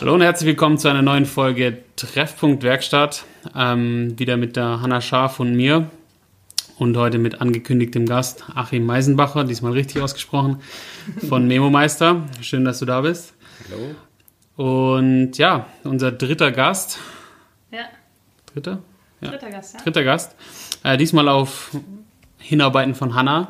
Hallo und herzlich willkommen zu einer neuen Folge Treffpunkt Werkstatt. Ähm, wieder mit der Hanna Scharf und mir. Und heute mit angekündigtem Gast Achim Meisenbacher, diesmal richtig ausgesprochen, von Memo Meister. Schön, dass du da bist. Hallo. Und ja, unser dritter Gast. Ja, Dritter? Ja. dritter Gast, ja. Dritter Gast. Äh, diesmal auf Hinarbeiten von Hanna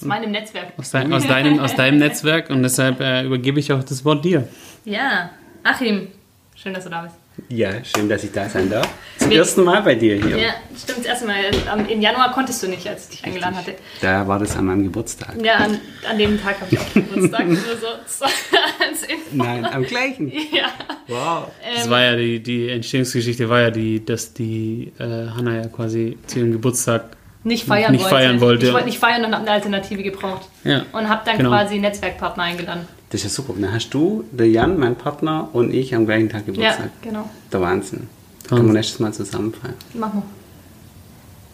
Aus meinem Netzwerk. aus, dein, aus, deinem, aus deinem Netzwerk. Und deshalb äh, übergebe ich auch das Wort dir. Ja, Achim, schön, dass du da bist. Ja, schön, dass ich da sein darf. Zum Wir- ersten Mal bei dir hier. Ja, stimmt, das erste Mal. Am- Im Januar konntest du nicht, als ich dich eingeladen hatte. Da war das an meinem Geburtstag. Ja, an, an dem Tag habe ich auch Geburtstag. Nur so so als Info. Nein, am gleichen. Ja, Wow. Das ähm, war ja die, die Entstehungsgeschichte war ja die, dass die äh, Hanna ja quasi zu ihrem Geburtstag nicht feiern nicht wollte. feiern wollte. Ich wollte nicht feiern und habe eine Alternative gebraucht. Ja, Und habe dann genau. quasi einen Netzwerkpartner eingeladen. Das ist ja super. Dann hast du, der Jan, mein Partner, und ich am gleichen Tag Ja, Geburtstag. genau. Der Wahnsinn. Können Wahnsinn. wir nächstes Mal zusammen feiern. Machen wir.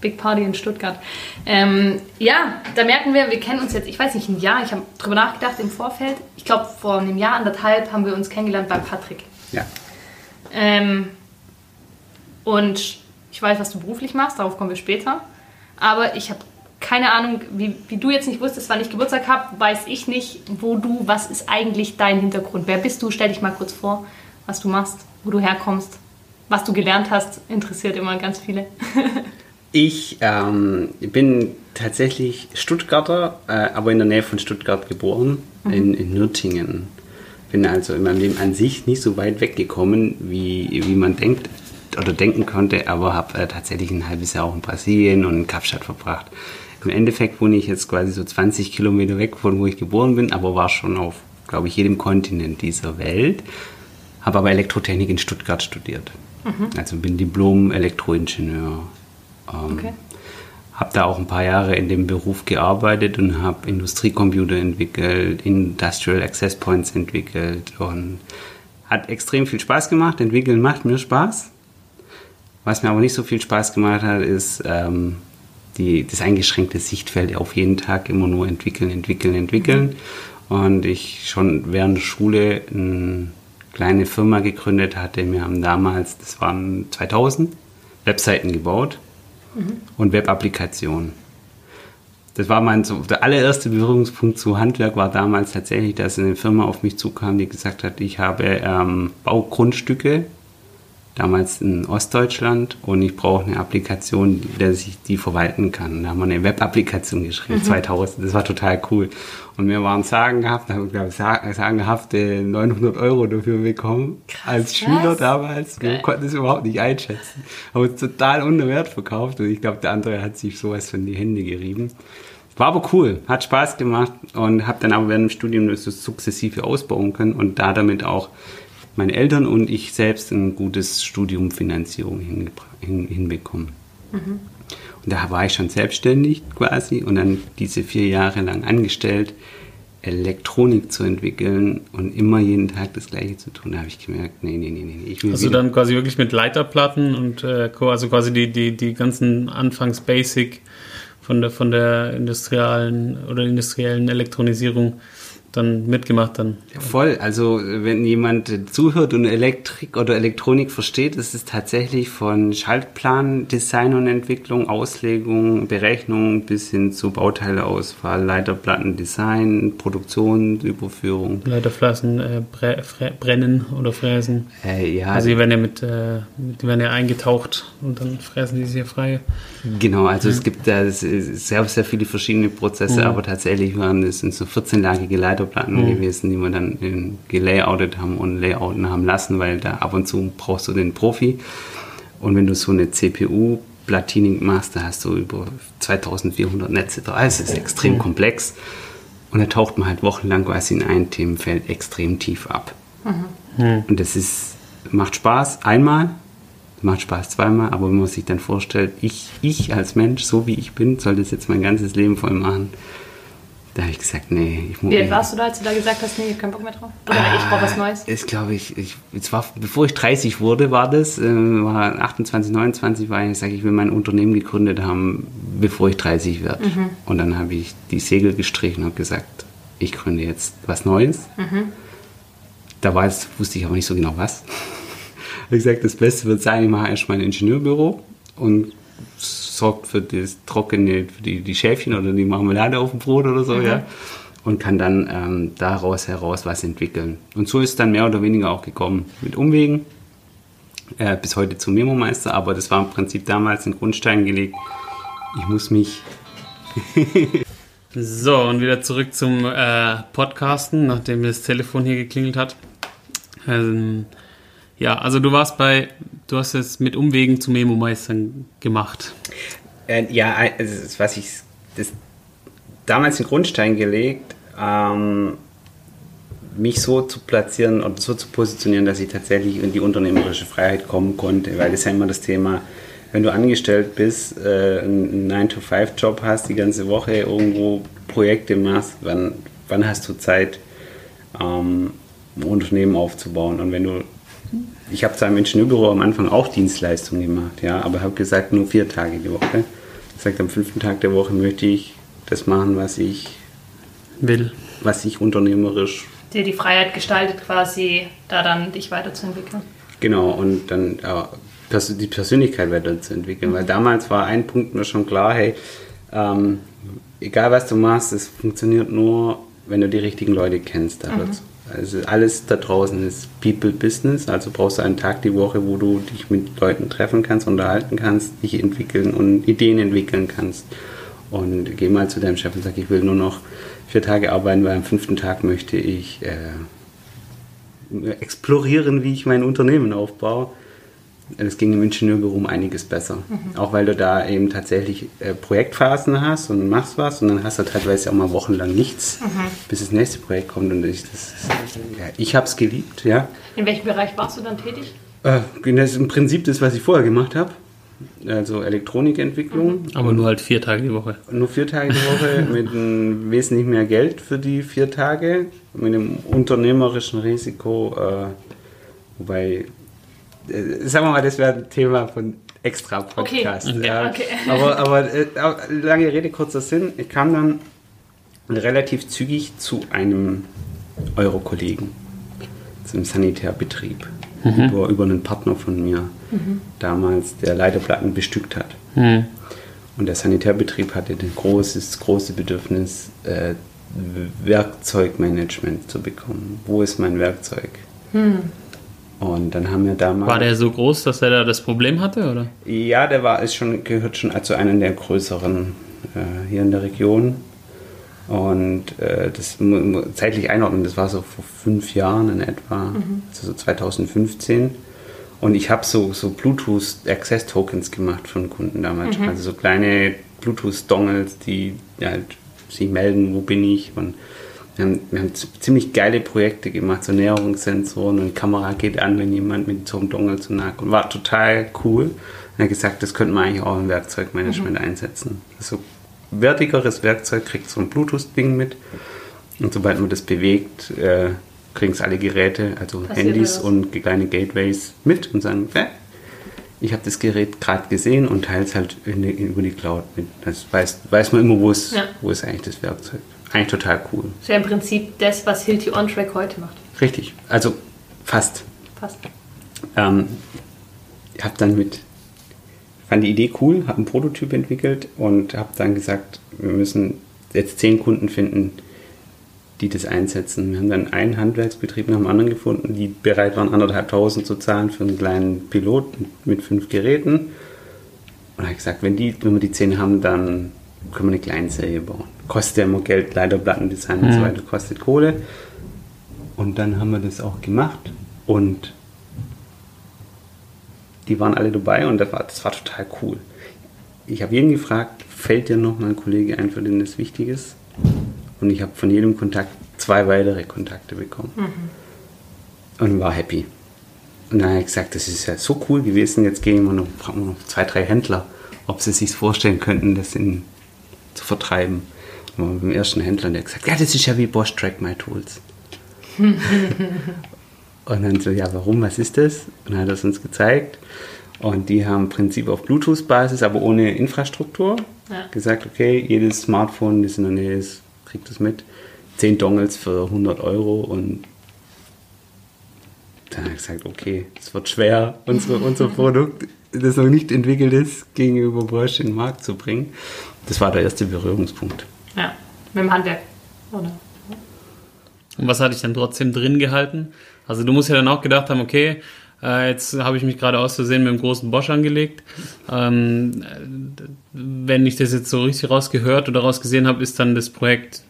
Big Party in Stuttgart. Ähm, ja, da merken wir, wir kennen uns jetzt, ich weiß nicht, ein Jahr. Ich habe drüber nachgedacht im Vorfeld. Ich glaube, vor einem Jahr, anderthalb haben wir uns kennengelernt beim Patrick. Ja. Ähm, und ich weiß, was du beruflich machst, darauf kommen wir später. Aber ich habe keine Ahnung, wie, wie du jetzt nicht wusstest, wann ich Geburtstag habe, weiß ich nicht, wo du, was ist eigentlich dein Hintergrund? Wer bist du? Stell dich mal kurz vor, was du machst, wo du herkommst, was du gelernt hast, interessiert immer ganz viele. Ich ähm, bin tatsächlich Stuttgarter, äh, aber in der Nähe von Stuttgart geboren, in, in Nürtingen. Bin also in meinem Leben an sich nicht so weit weggekommen, wie, wie man denkt oder denken konnte, aber habe äh, tatsächlich ein halbes Jahr auch in Brasilien und in Kapstadt verbracht. Im Endeffekt wohne ich jetzt quasi so 20 Kilometer weg von wo ich geboren bin, aber war schon auf, glaube ich, jedem Kontinent dieser Welt. Habe aber Elektrotechnik in Stuttgart studiert. Also bin Diplom-Elektroingenieur. Ähm, Okay. Habe da auch ein paar Jahre in dem Beruf gearbeitet und habe Industriecomputer entwickelt, Industrial Access Points entwickelt und hat extrem viel Spaß gemacht. Entwickeln macht mir Spaß. Was mir aber nicht so viel Spaß gemacht hat, ist ähm, die, das eingeschränkte Sichtfeld auf jeden Tag immer nur entwickeln, entwickeln, entwickeln. Und ich schon während der Schule eine kleine Firma gegründet hatte. Wir haben damals, das waren 2000, Webseiten gebaut und Web-Applikationen. Das war mein so, der allererste Berührungspunkt zu Handwerk war damals tatsächlich, dass eine Firma auf mich zukam, die gesagt hat, ich habe ähm, Baugrundstücke, damals in Ostdeutschland, und ich brauche eine Applikation, dass ich die verwalten kann. Da haben wir eine Web-Applikation geschrieben, 2000. Das war total cool. Und wir waren sagenhaft, haben glaube ich sa- sagenhafte 900 Euro dafür bekommen als Krass. Schüler damals. Wir Geil. konnten es überhaupt nicht einschätzen. Haben uns total unter Wert verkauft und ich glaube, der andere hat sich sowas von die Hände gerieben. War aber cool, hat Spaß gemacht und habe dann aber während dem Studium das so sukzessive ausbauen können und da damit auch meine Eltern und ich selbst ein gutes Studium Finanzierung hin, hinbekommen. Und da war ich schon selbstständig quasi und dann diese vier Jahre lang angestellt, Elektronik zu entwickeln und immer jeden Tag das Gleiche zu tun. Da habe ich gemerkt, nee, nee, nee, nee, ich will Also wieder- dann quasi wirklich mit Leiterplatten und äh, co- also quasi die, die, die ganzen Anfangs-Basic von der von der industriellen oder industriellen Elektronisierung dann mitgemacht dann. Voll, also wenn jemand zuhört und Elektrik oder Elektronik versteht, ist es tatsächlich von Schaltplan, Design und Entwicklung, Auslegung, Berechnung bis hin zu Bauteileauswahl, Leiterplatten, Design, Produktion, Überführung. Leiterflaschen äh, bre brennen oder fräsen. Äh, ja, Also die werden ja mit, äh, die werden ja eingetaucht und dann fräsen die sich ja frei. genau, also es gibt da sehr, sehr viele verschiedene Prozesse, aber tatsächlich waren es sind so 14-lagige Leiterplatten gewesen, die wir dann in, gelayoutet haben und layouten haben lassen, weil da ab und zu brauchst du den Profi. Und wenn du so eine CPU Platining machst, da hast du über 2400 Netze drauf. Also es ist extrem komplex. Und da taucht man halt wochenlang quasi in ein Themenfeld extrem tief ab. Und das ist, macht Spaß einmal, macht Spaß zweimal, aber wenn man sich dann vorstellt, ich, ich als Mensch, so wie ich bin, soll das jetzt mein ganzes Leben voll machen, da habe ich gesagt, nee, ich muss. Wie alt warst du da, als du da gesagt hast, nee, ich hab keinen Bock mehr drauf? Oder ich brauche was Neues? Ist, glaube ich, ich, es war, bevor ich 30 wurde, war das, äh, war 28, 29, war ich, sage ich, will mein Unternehmen gegründet haben, bevor ich 30 werde. Und dann habe ich die Segel gestrichen und gesagt, ich gründe jetzt was Neues. da war es, wusste ich aber nicht so genau was. Wie gesagt, das Beste wird sein, ich mache erstmal ein Ingenieurbüro und sorgt für das Trockene, für die, die Schäfchen oder die Marmelade auf dem Brot oder so, mhm. ja. Und kann dann ähm, daraus heraus was entwickeln. Und so ist es dann mehr oder weniger auch gekommen. Mit Umwegen, äh, bis heute zum Memo-Meister, aber das war im Prinzip damals ein Grundstein gelegt. Ich muss mich. so, und wieder zurück zum äh, Podcasten, nachdem das Telefon hier geklingelt hat. Ähm, ja, also du warst bei, du hast es mit Umwegen zu Memo-Meistern gemacht. Äh, ja, also was ich, das, damals den Grundstein gelegt, ähm, mich so zu platzieren und so zu positionieren, dass ich tatsächlich in die unternehmerische Freiheit kommen konnte, weil das ist ja immer das Thema, wenn du angestellt bist, äh, einen 9-to-5-Job hast, die ganze Woche irgendwo Projekte machst, wann, wann hast du Zeit, ähm, ein Unternehmen aufzubauen? Und wenn du, ich habe zwar im Ingenieurbüro am Anfang auch Dienstleistungen gemacht, ja, aber habe gesagt, nur vier Tage die Woche. Ich sagte, am fünften Tag der Woche möchte ich das machen, was ich will, was ich unternehmerisch dir die Freiheit gestaltet, quasi da dann dich weiterzuentwickeln. Genau, und dann äh, die Persönlichkeit weiterzuentwickeln. Mhm. Weil damals war ein Punkt mir schon klar, hey, ähm, egal was du machst, es funktioniert nur, wenn du die richtigen Leute kennst. Mhm. Also alles da draußen ist People Business, also brauchst du einen Tag die Woche, wo du dich mit Leuten treffen kannst, unterhalten kannst, dich entwickeln und Ideen entwickeln kannst. Und geh mal zu deinem Chef und sag, ich will nur noch vier Tage arbeiten, weil am fünften Tag möchte ich äh, explorieren, wie ich mein Unternehmen aufbaue. Es ging im Ingenieurbüro um einiges besser. Mhm. Auch weil du da eben tatsächlich äh, Projektphasen hast und machst was und dann hast du teilweise auch mal wochenlang nichts, mhm. bis das nächste Projekt kommt. Und ich, ja, ich habe es geliebt. Ja. In welchem Bereich warst du dann tätig? Äh, das ist im Prinzip das, was ich vorher gemacht habe also Elektronikentwicklung. Mhm. Aber nur halt vier Tage die Woche. Nur vier Tage die Woche mit wesentlich mehr Geld für die vier Tage, mit einem unternehmerischen Risiko, äh, wobei, sagen wir mal, das wäre ein Thema von extra Podcast. Okay. Ja. Okay. Aber, aber äh, lange Rede, kurzer Sinn, ich kam dann relativ zügig zu einem Euro-Kollegen, zum Sanitärbetrieb mhm. über, über einen Partner von mir mhm. damals, der Leiterplatten bestückt hat. Mhm. Und der Sanitärbetrieb hatte ein großes, große Bedürfnis, äh, Werkzeugmanagement zu bekommen. Wo ist mein Werkzeug? Und dann haben wir damals. War der so groß, dass er da das Problem hatte, oder? Ja, der war, ist schon, gehört schon zu einem der größeren äh, hier in der Region. Und äh, das zeitlich einordnen, das war so vor fünf Jahren in etwa, mhm. also so 2015. Und ich habe so, so Bluetooth-Access-Tokens gemacht von Kunden damals. Mhm. Also so kleine Bluetooth-Dongles, die halt sich melden, wo bin ich. Und wir haben, wir haben ziemlich geile Projekte gemacht, so Näherungssensoren und Kamera geht an, wenn jemand mit so einem Dongle zu nahe kommt. War total cool. Er hat gesagt, das könnte man eigentlich auch im Werkzeugmanagement mhm. einsetzen. So wertigeres Werkzeug kriegt so ein Bluetooth-Ding mit. Und sobald man das bewegt, äh, kriegen es alle Geräte, also Passiert Handys und kleine Gateways mit und sagen, äh, ich habe das Gerät gerade gesehen und teile es halt die, über die Cloud mit. Das weiß, weiß man immer, wo ist, ja. wo ist eigentlich das Werkzeug. Eigentlich total cool. Das ist ja im Prinzip das, was Hilti On-Track heute macht. Richtig, also fast. Fast. Ähm, ich habe dann mit fand die Idee cool, habe einen Prototyp entwickelt und habe dann gesagt, wir müssen jetzt zehn Kunden finden, die das einsetzen. Wir haben dann einen Handwerksbetrieb nach dem anderen gefunden, die bereit waren, anderthalbtausend zu zahlen für einen kleinen Pilot mit fünf Geräten. Und habe gesagt, wenn, die, wenn wir die zehn haben, dann können wir eine Kleinserie bauen. Kostet ja immer Geld, Leiterplattendesign mhm. und so mhm. weiter, kostet Kohle. Und dann haben wir das auch gemacht und die waren alle dabei und das war, das war total cool. Ich habe jeden gefragt, fällt dir noch mal ein Kollege ein, für den das wichtig ist? Und ich habe von jedem Kontakt zwei weitere Kontakte bekommen. Mhm. Und war happy. Und dann habe ich gesagt, das ist ja so cool gewesen, jetzt gehen wir noch, fragen wir noch zwei, drei Händler, ob sie sich vorstellen könnten, das in, zu vertreiben. Und beim ersten Händler, der hat gesagt, ja, das ist ja wie Bosch Track My Tools. Und dann so, ja, warum, was ist das? Und dann hat er es uns gezeigt. Und die haben im Prinzip auf Bluetooth-Basis, aber ohne Infrastruktur, ja. gesagt, okay, jedes Smartphone, das in der Nähe ist, kriegt das mit. 10 Dongles für 100 Euro und habe gesagt, okay, es wird schwer, unsere, unser Produkt, das noch nicht entwickelt ist, gegenüber Bosch in den Markt zu bringen. Das war der erste Berührungspunkt. Ja, mit dem Handwerk, oder? Und was hatte ich dann trotzdem drin gehalten? Also du musst ja dann auch gedacht haben, okay, äh, jetzt habe ich mich gerade aus Versehen mit dem großen Bosch angelegt. Ähm, wenn ich das jetzt so richtig rausgehört oder rausgesehen habe, ist dann das Projekt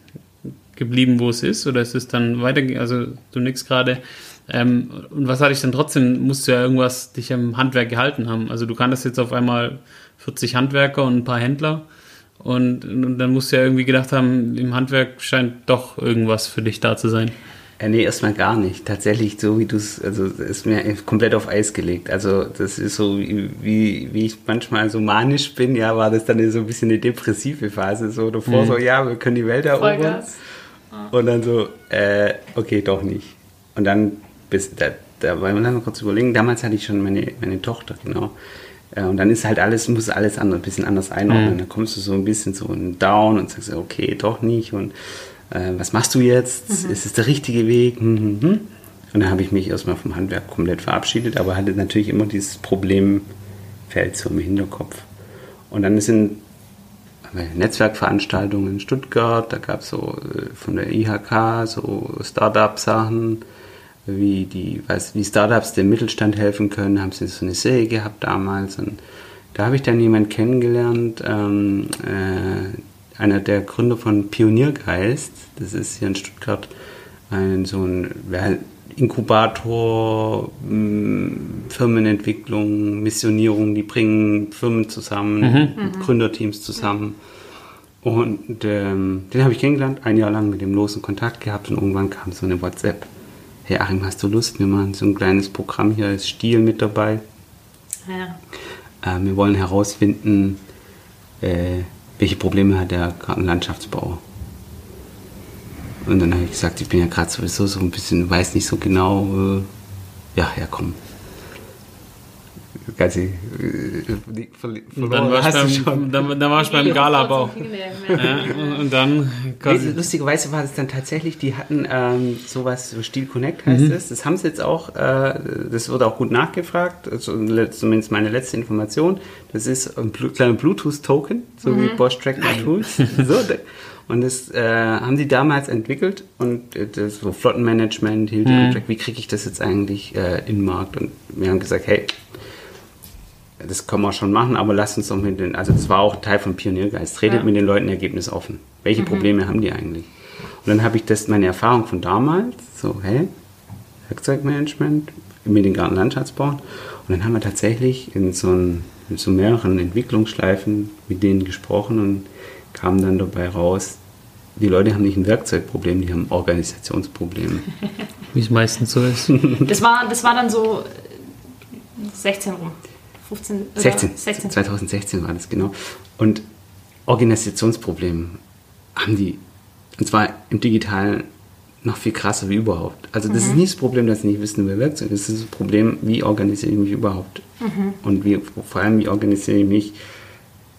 geblieben, wo es ist? Oder ist es dann weiter? Also du nix gerade. Ähm, und was hatte ich dann trotzdem? Musst du ja irgendwas dich am Handwerk gehalten haben. Also du kanntest jetzt auf einmal 40 Handwerker und ein paar Händler. Und, und dann musst du ja irgendwie gedacht haben, im Handwerk scheint doch irgendwas für dich da zu sein. Äh, nee, erstmal gar nicht. Tatsächlich, so wie du es, also ist mir komplett auf Eis gelegt. Also das ist so, wie, wie ich manchmal so manisch bin, ja, war das dann so ein bisschen eine depressive Phase. So davor mhm. so, ja, wir können die Welt erobern. Vollgas. Und dann so, äh, okay, doch nicht. Und dann, bis, da, da wollen wir dann kurz überlegen, damals hatte ich schon meine, meine Tochter, genau. Und dann ist halt alles, muss alles anders, ein bisschen anders einordnen. Mhm. Dann kommst du so ein bisschen so in Down und sagst, okay, doch nicht. Und äh, was machst du jetzt? Mhm. Ist es der richtige Weg? Mhm. mhm. Und dann habe ich mich erstmal vom Handwerk komplett verabschiedet, aber hatte natürlich immer dieses Problemfeld so im Hinterkopf. Und dann sind Netzwerkveranstaltungen in Stuttgart, da gab es so äh, von der IHK so Startup-Sachen, wie die, weiß, wie Startups dem Mittelstand helfen können, haben sie so eine Serie gehabt damals und da habe ich dann jemanden kennengelernt, ähm, äh, einer der Gründer von Pioniergeist, das ist hier in Stuttgart ein so ein Inkubator, Firmenentwicklung, Missionierung, die bringen Firmen zusammen, mhm. Gründerteams zusammen. Und ähm, den habe ich kennengelernt, ein Jahr lang mit dem losen Kontakt gehabt und irgendwann kam so eine WhatsApp. Hey Achim, hast du Lust? Wir machen so ein kleines Programm hier, ist Stiel mit dabei. Ja. Äh, wir wollen herausfinden, äh, welche Probleme hat der Gartenlandschaftsbau. Und dann habe ich gesagt, ich bin ja gerade sowieso so ein bisschen, weiß nicht so genau, äh, ja, ja, komm. Ganze, äh, verloren dann war ich beim, dann, dann war ich beim Galabau. Ja, und dann lustigerweise war es dann tatsächlich, die hatten ähm, sowas, so Stil Connect heißt mhm. es. Das haben sie jetzt auch, äh, das wurde auch gut nachgefragt, also, zumindest meine letzte Information. Das ist ein kleiner Bluetooth-Token, so mhm. wie Bosch Track Tools. so, und das äh, haben die damals entwickelt und äh, das so Flottenmanagement, Hilde mhm. wie kriege ich das jetzt eigentlich äh, in den Markt? Und wir haben gesagt, hey, das können wir schon machen, aber lasst uns doch mit den, also das war auch Teil von Pioniergeist, redet ja. mit den Leuten Ergebnis offen. Welche mhm. Probleme haben die eigentlich? Und dann habe ich das, meine Erfahrung von damals, so, hey, Werkzeugmanagement mit den Gartenlandschaftsbauen. Und dann haben wir tatsächlich in so, ein, in so mehreren Entwicklungsschleifen mit denen gesprochen und kam dann dabei raus, die Leute haben nicht ein Werkzeugproblem, die haben ein Organisationsproblem. Wie es meistens so ist. Das war, das war dann so 16 rum. 15, 16, 16. 2016 war das genau. Und Organisationsproblem haben die, und zwar im Digitalen noch viel krasser wie überhaupt. Also das mhm. ist nicht das Problem, dass sie nicht wissen, wer Werkzeug ist. Das ist das Problem, wie organisiere ich mich überhaupt. Mhm. Und wie, vor allem, wie organisiere ich mich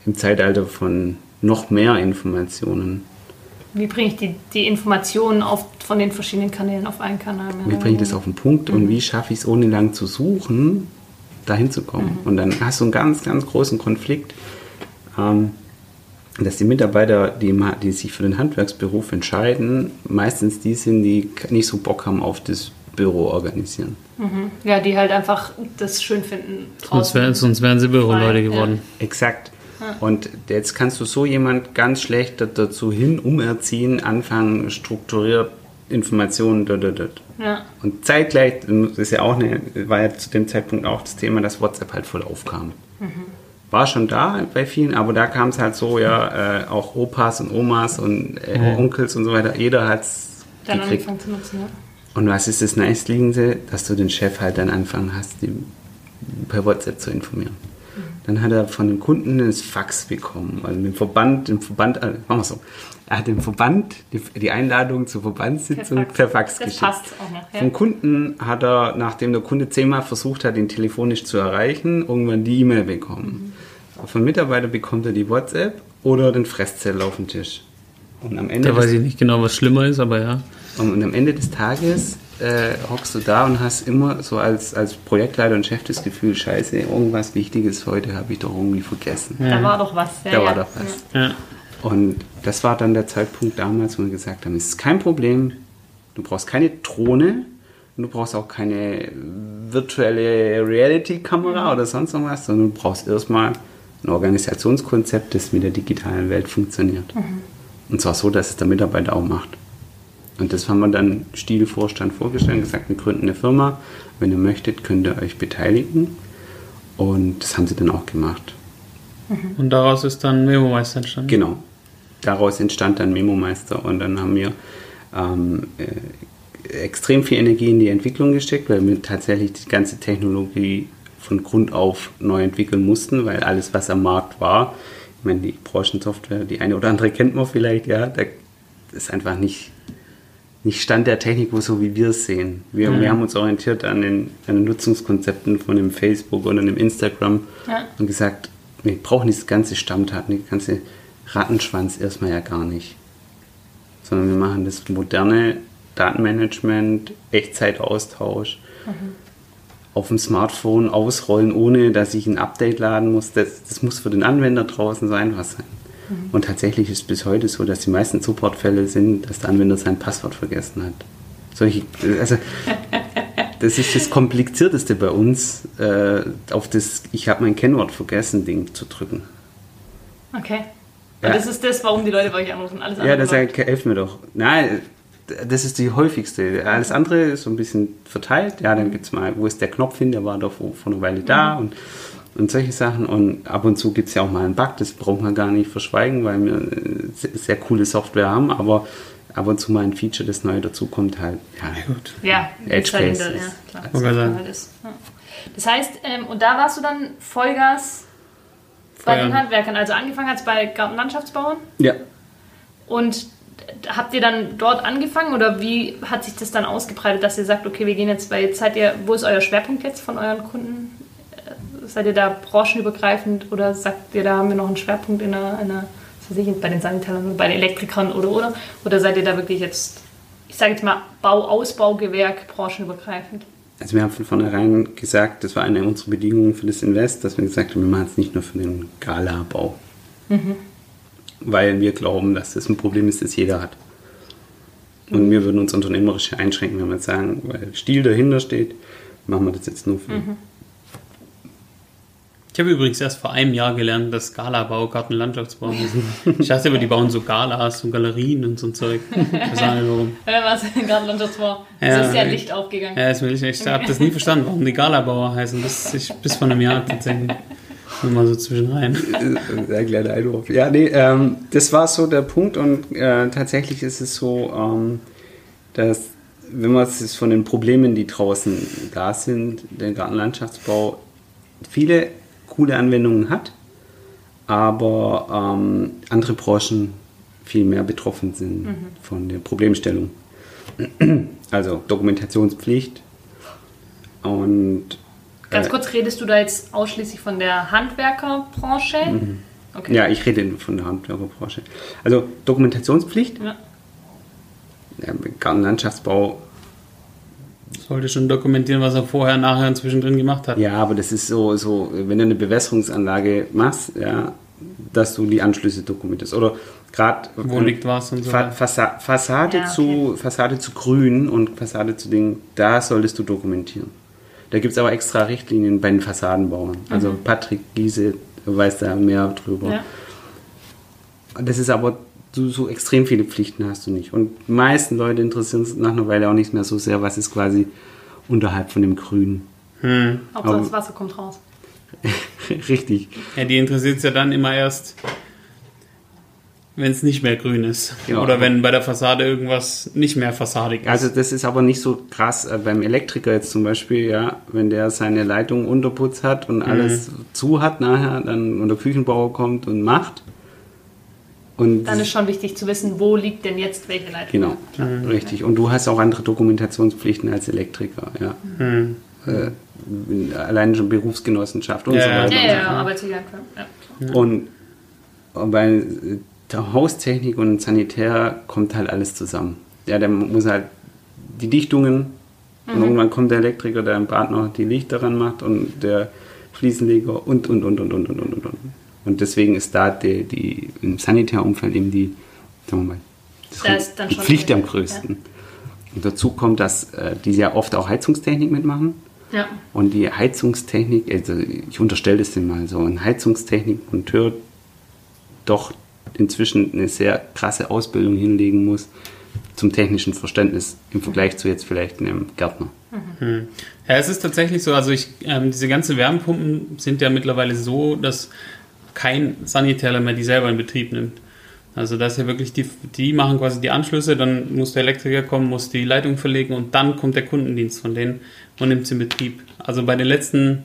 im Zeitalter von noch mehr Informationen. Wie bringe ich die, die Informationen auf, von den verschiedenen Kanälen auf einen Kanal? Wie bringe ich das auf den Punkt mhm. und wie schaffe ich es, ohne lang zu suchen, dahin zu kommen? Mhm. Und dann hast du einen ganz, ganz großen Konflikt, ähm, dass die Mitarbeiter, die, die sich für den Handwerksberuf entscheiden, meistens die sind, die nicht so Bock haben auf das Büro organisieren. Mhm. Ja, die halt einfach das schön finden. Sonst, wär, sonst wären sie Büroleute geworden. Ja. Exakt. Und jetzt kannst du so jemand ganz schlecht dazu hin umerziehen, anfangen, strukturiert Informationen. Dort, dort. Ja. Und zeitgleich, das ist ja auch eine, war ja zu dem Zeitpunkt auch das Thema, dass WhatsApp halt voll aufkam. Mhm. War schon da bei vielen, aber da kam es halt so, ja, äh, auch Opas und Omas und äh, mhm. Onkels und so weiter, jeder hat es Dann gekriegt. angefangen zu nutzen, ja. Und was ist das Nächstliegende? Dass du den Chef halt dann anfangen hast, die per WhatsApp zu informieren. Dann hat er von den Kunden das Fax bekommen. Also den Verband, den Verband, äh, machen wir so. Er hat dem Verband die, Einladung zur Verbandssitzung per Fax, per Fax geschickt. Passt auch noch, ja. Vom Kunden hat er, nachdem der Kunde zehnmal versucht hat, ihn telefonisch zu erreichen, irgendwann die E-Mail bekommen. Mhm. Vom Mitarbeiter bekommt er die WhatsApp oder den Fresszettel auf den Tisch. Und am Ende da weiß ich nicht genau, was schlimmer ist, aber ja. Und am Ende des Tages äh, hockst du da und hast immer so als, als Projektleiter und Chef das Gefühl, scheiße, irgendwas Wichtiges heute habe ich doch irgendwie vergessen. Da war doch was. Ja, Da ja. war doch was. Ja. Und das war dann der Zeitpunkt damals, wo wir gesagt haben, es ist kein Problem, du brauchst keine Drohne und du brauchst auch keine virtuelle Reality-Kamera oder sonst irgendwas, sondern du brauchst erstmal ein Organisationskonzept, das mit der digitalen Welt funktioniert. Und zwar so, dass es der Mitarbeiter auch macht. Und das haben wir dann Stil-Vorstand vorgestellt und gesagt, wir gründen eine Firma. Wenn ihr möchtet, könnt ihr euch beteiligen. Und das haben sie dann auch gemacht. Und daraus ist dann Memo Meister entstanden. Genau. Daraus entstand dann Memo Meister und dann haben wir ähm, äh, extrem viel Energie in die Entwicklung gesteckt, weil wir tatsächlich die ganze Technologie von Grund auf neu entwickeln mussten, weil alles, was am Markt war, ich meine, die Branchensoftware, die eine oder andere kennt man vielleicht, ja, da ist einfach nicht, nicht Stand der Technik, wo so wie wir es sehen. Wir, wir haben uns orientiert an den, an den Nutzungskonzepten von dem Facebook oder dem Instagram Ja. und gesagt, wir brauchen dieses ganze Stammdaten, die ganze Rattenschwanz erstmal ja gar nicht. Sondern wir machen das moderne Datenmanagement, Echtzeitaustausch, auf dem Smartphone ausrollen, ohne dass ich ein Update laden muss. Das, das muss für den Anwender draußen so einfach sein. Und tatsächlich ist es bis heute so, dass die meisten Supportfälle sind, dass der Anwender sein Passwort vergessen hat. Solche, also, das ist das Komplizierteste bei uns, äh, auf das Ich habe mein Kennwort vergessen Ding zu drücken. Okay. Ja. Und das ist das, warum die Leute bei euch anrufen. Alles Ja, andere das läuft. helft mir doch. Nein, das ist die häufigste. Alles andere ist so ein bisschen verteilt. Ja, dann gibt es mal, wo ist der Knopf hin, der war doch vor einer Weile da und, und solche Sachen. Und ab und zu gibt es ja auch mal einen Bug, das braucht man gar nicht verschweigen, weil wir äh, sehr, sehr coole Software haben, aber ab und zu mal ein Feature, das neu dazukommt, halt. Ja, Gut. Ja, Edge halt Case ja, klar. Sagen. Halt ist, ja. Das heißt, ähm, und da warst du dann Vollgas bei den. Handwerkern. Also angefangen hast bei Gartenlandschaftsbauern ja. und habt ihr dann dort angefangen oder wie hat sich das dann ausgebreitet, dass ihr sagt, okay, wir gehen jetzt, weil jetzt seid ihr, wo ist euer Schwerpunkt jetzt von euren Kunden? Äh, Seid ihr da branchenübergreifend oder sagt ihr, da haben wir noch einen Schwerpunkt in einer, einer was weiß ich, bei den Sanitärern, bei den Elektrikern oder oder? Oder seid ihr da wirklich jetzt, ich sage jetzt mal, Bau, Ausbaugewerk, branchenübergreifend? Also wir haben von vornherein gesagt, das war eine unserer Bedingungen für das Invest, dass wir gesagt haben, wir machen es nicht nur für den Gala-Bau. Weil wir glauben, dass das ein Problem ist, das jeder hat. Und wir würden uns unternehmerisch einschränken, wenn wir sagen, weil Stil dahinter steht, machen wir das jetzt nur für. Ich habe übrigens erst vor einem Jahr gelernt, dass Galabau Gartenlandschaftsbau ist. Ich dachte immer, die bauen so Galas und Galerien und so ein Zeug. Ich weiß nicht warum. Ja, was gerade Landschaftsbau. Ja, es ist ja ich- Licht aufgegangen. Ja, das will ich nicht. Ich habe das nie verstanden, warum die Galabauer heißen. Bis, ich, bis vor einem Jahr tatsächlich. Nur mal so zwischenrein. Äh, Sehr kleiner Einwurf. Ja, nee, ähm, das war so der Punkt und äh, tatsächlich ist es so, ähm, dass wenn man es von den Problemen, die draußen da sind, der Gartenlandschaftsbau viele coole Anwendungen hat, aber ähm, andere Branchen viel mehr betroffen sind von der Problemstellung. Also Dokumentationspflicht und Ganz äh, kurz, redest du da jetzt ausschließlich von der Handwerkerbranche? Okay. Mhm. Ja, ich rede von der Handwerkerbranche. Also Dokumentationspflicht, Ja. ja, Gartenlandschaftsbau, Sollte schon dokumentieren, was er vorher, nachher und zwischendrin gemacht hat. ja, aber das ist so, so, wenn du eine Bewässerungsanlage machst, ja, dass du die Anschlüsse dokumentierst. Oder gerade Wo liegt was und so Fa. Fassa Fassade, Ja, okay. zu, Fassade zu grün und Fassade zu Dingen, da solltest du dokumentieren. Da gibt es aber extra Richtlinien bei den Fassadenbauern. Also Patrick Giese weiß da mehr drüber. Mhm. Ja. Das ist aber, so, so extrem viele Pflichten hast du nicht. Und die meisten Leute interessieren sich nach einer Weile auch nicht mehr so sehr, was ist quasi unterhalb von dem Grün. Hm. Hauptsache das Wasser kommt raus. Richtig. Ja, die interessiert es ja dann immer erst, wenn es nicht mehr grün ist. Ja. Oder wenn bei der Fassade irgendwas nicht mehr fassadig ist. Also das ist aber nicht so krass äh, beim Elektriker jetzt zum Beispiel, ja, wenn der seine Leitung Unterputz hat und alles zu hat nachher, dann und der Küchenbauer kommt und macht. Und Dann ist schon wichtig zu wissen, wo liegt denn jetzt welche Leitung. Genau, richtig. Und du hast auch andere Dokumentationspflichten als Elektriker, ja. Hm. Äh, allein schon Berufsgenossenschaft und Ja, so weiter. Ja, ja, ja, fort. Arbeitssicherheit. Ja. Und bei der Haustechnik und Sanitär kommt halt alles zusammen. Ja, der muss halt die Dichtungen Und irgendwann kommt der Elektriker, der im Bad noch die Lichter dran macht und der Fliesenleger und, und, und, und, und, und, und, und. Und deswegen ist da die, die im Sanitärumfeld eben die, sagen wir mal, das Da ist dann die Pflicht am größten. Und dazu kommt, dass äh, die sehr oft auch Heizungstechnik mitmachen. Ja. Und die Heizungstechnik, also ich unterstelle das dem mal so, ein Heizungstechnikmonteur doch inzwischen eine sehr krasse Ausbildung hinlegen muss zum technischen Verständnis im Vergleich zu jetzt vielleicht einem Gärtner. Ja, es ist tatsächlich so, also ich, ähm, diese ganzen Wärmepumpen sind ja mittlerweile so, dass kein Sanitärer mehr die selber in Betrieb nimmt. Also das ist ja wirklich, die, die machen quasi die Anschlüsse, dann muss der Elektriker kommen, muss die Leitung verlegen und dann kommt der Kundendienst von denen und nimmt es in Betrieb. Also bei den letzten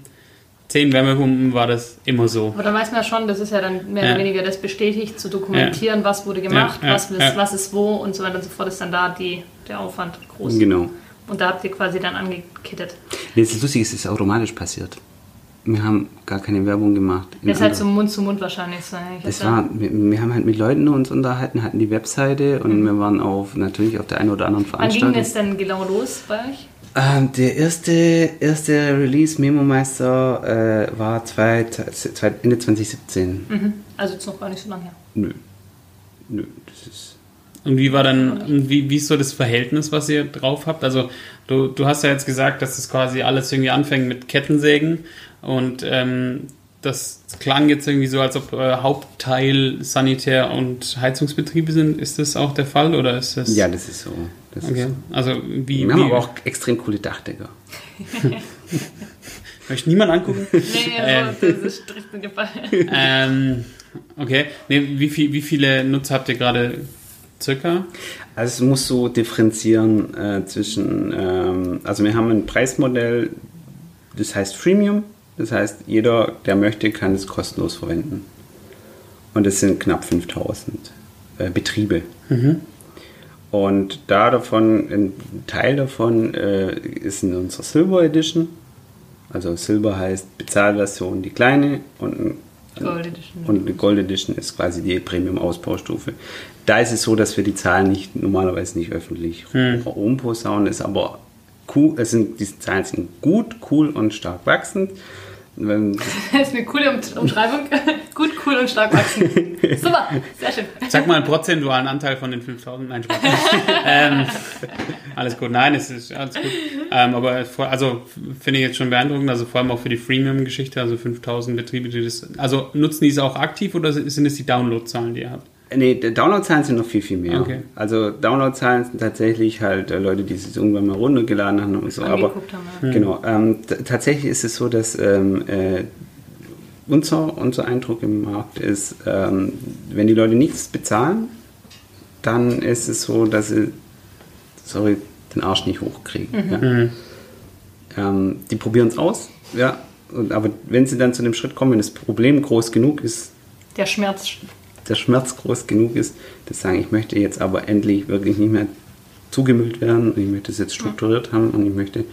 zehn Wärmepumpen war das immer so. Aber dann weiß man ja schon, das ist ja dann mehr Ja. oder weniger das bestätigt, zu dokumentieren, was wurde gemacht, Ja, ja, was, ist, ja. was ist wo und so weiter und so fort, ist dann da die, der Aufwand groß. Genau. Und da habt ihr quasi dann angekittet. Nee, das ist lustig, es ist automatisch passiert. Wir haben gar keine Werbung gemacht. Das ist halt so Mund zu Mund wahrscheinlich. So, Das war, wir, wir haben halt mit Leuten uns unterhalten, hatten die Webseite und wir waren auf natürlich auf der einen oder anderen Mhm. Wann ging Veranstaltung. es denn genau los bei euch? Ähm, der erste, erste Release Memo Meister äh, war zwei, zwei, Ende 2017. Mhm. Also jetzt noch gar nicht so lange her. Nö. Nö, das ist. Und wie war dann, wie, wie ist so das Verhältnis, was ihr drauf habt? Also du, du hast ja jetzt gesagt, dass das quasi alles irgendwie anfängt mit Kettensägen und ähm, das klang jetzt irgendwie so, als ob äh, Hauptteil Sanitär- und Heizungsbetriebe sind. Ist das auch der Fall oder ist das? Ja, das ist so. Das Okay. ist so. Also wie, Wir haben wie aber auch extrem coole Dachdecker. möchte niemand angucken? Nee, Ähm. also, das ist strikt gefallen. ähm, okay. Nee, wie, viel, wie viele Nutzer habt ihr gerade circa? Also es muss so differenzieren äh, zwischen, ähm, also wir haben ein Preismodell, das heißt Freemium. Das heißt, jeder, der möchte, kann es kostenlos verwenden. Und es sind knapp 5000 äh, Betriebe. Und da davon, ein Teil davon äh, ist in unserer Silver Edition. Also Silber heißt Bezahlversion die kleine und, ein, Gold Edition. und eine Gold Edition ist quasi die Premium-Ausbaustufe. Da ist es so, dass wir die Zahlen nicht, normalerweise nicht öffentlich rumposaunen, ist aber cool, es sind, diese Zahlen sind gut, cool und stark wachsend. Wenn- Das ist eine coole Um- Umschreibung. Gut, cool und stark wachsen. Super, sehr schön. Sag mal einen prozentualen Anteil von den 5000. Nein, Spaß. ähm, alles gut. Nein, es ist alles gut. Ähm, aber also finde ich jetzt schon beeindruckend, also vor allem auch für die Freemium-Geschichte, also 5000 Betriebe, die das. Also nutzen die es auch aktiv oder sind es die Download-Zahlen, die ihr habt? Nee, die Downloadzahlen sind noch viel, viel mehr. Okay. Also Downloadzahlen sind tatsächlich halt äh, Leute, die sich irgendwann mal runtergeladen haben und so. Aber Angeguckt haben, ja. genau, ähm, tatsächlich ist es so, dass ähm, äh, unser, unser Eindruck im Markt ist, ähm, wenn die Leute nichts bezahlen, dann ist es so, dass sie, sorry, den Arsch nicht hochkriegen. Ja. Ähm, die probieren es aus, ja. Und, aber wenn sie dann zu dem Schritt kommen, wenn das Problem groß genug ist, Der Schmerz. Der Schmerz groß genug ist, dass sagen, ich möchte jetzt aber endlich wirklich nicht mehr zugemüllt werden und ich möchte es jetzt strukturiert haben und ich möchte,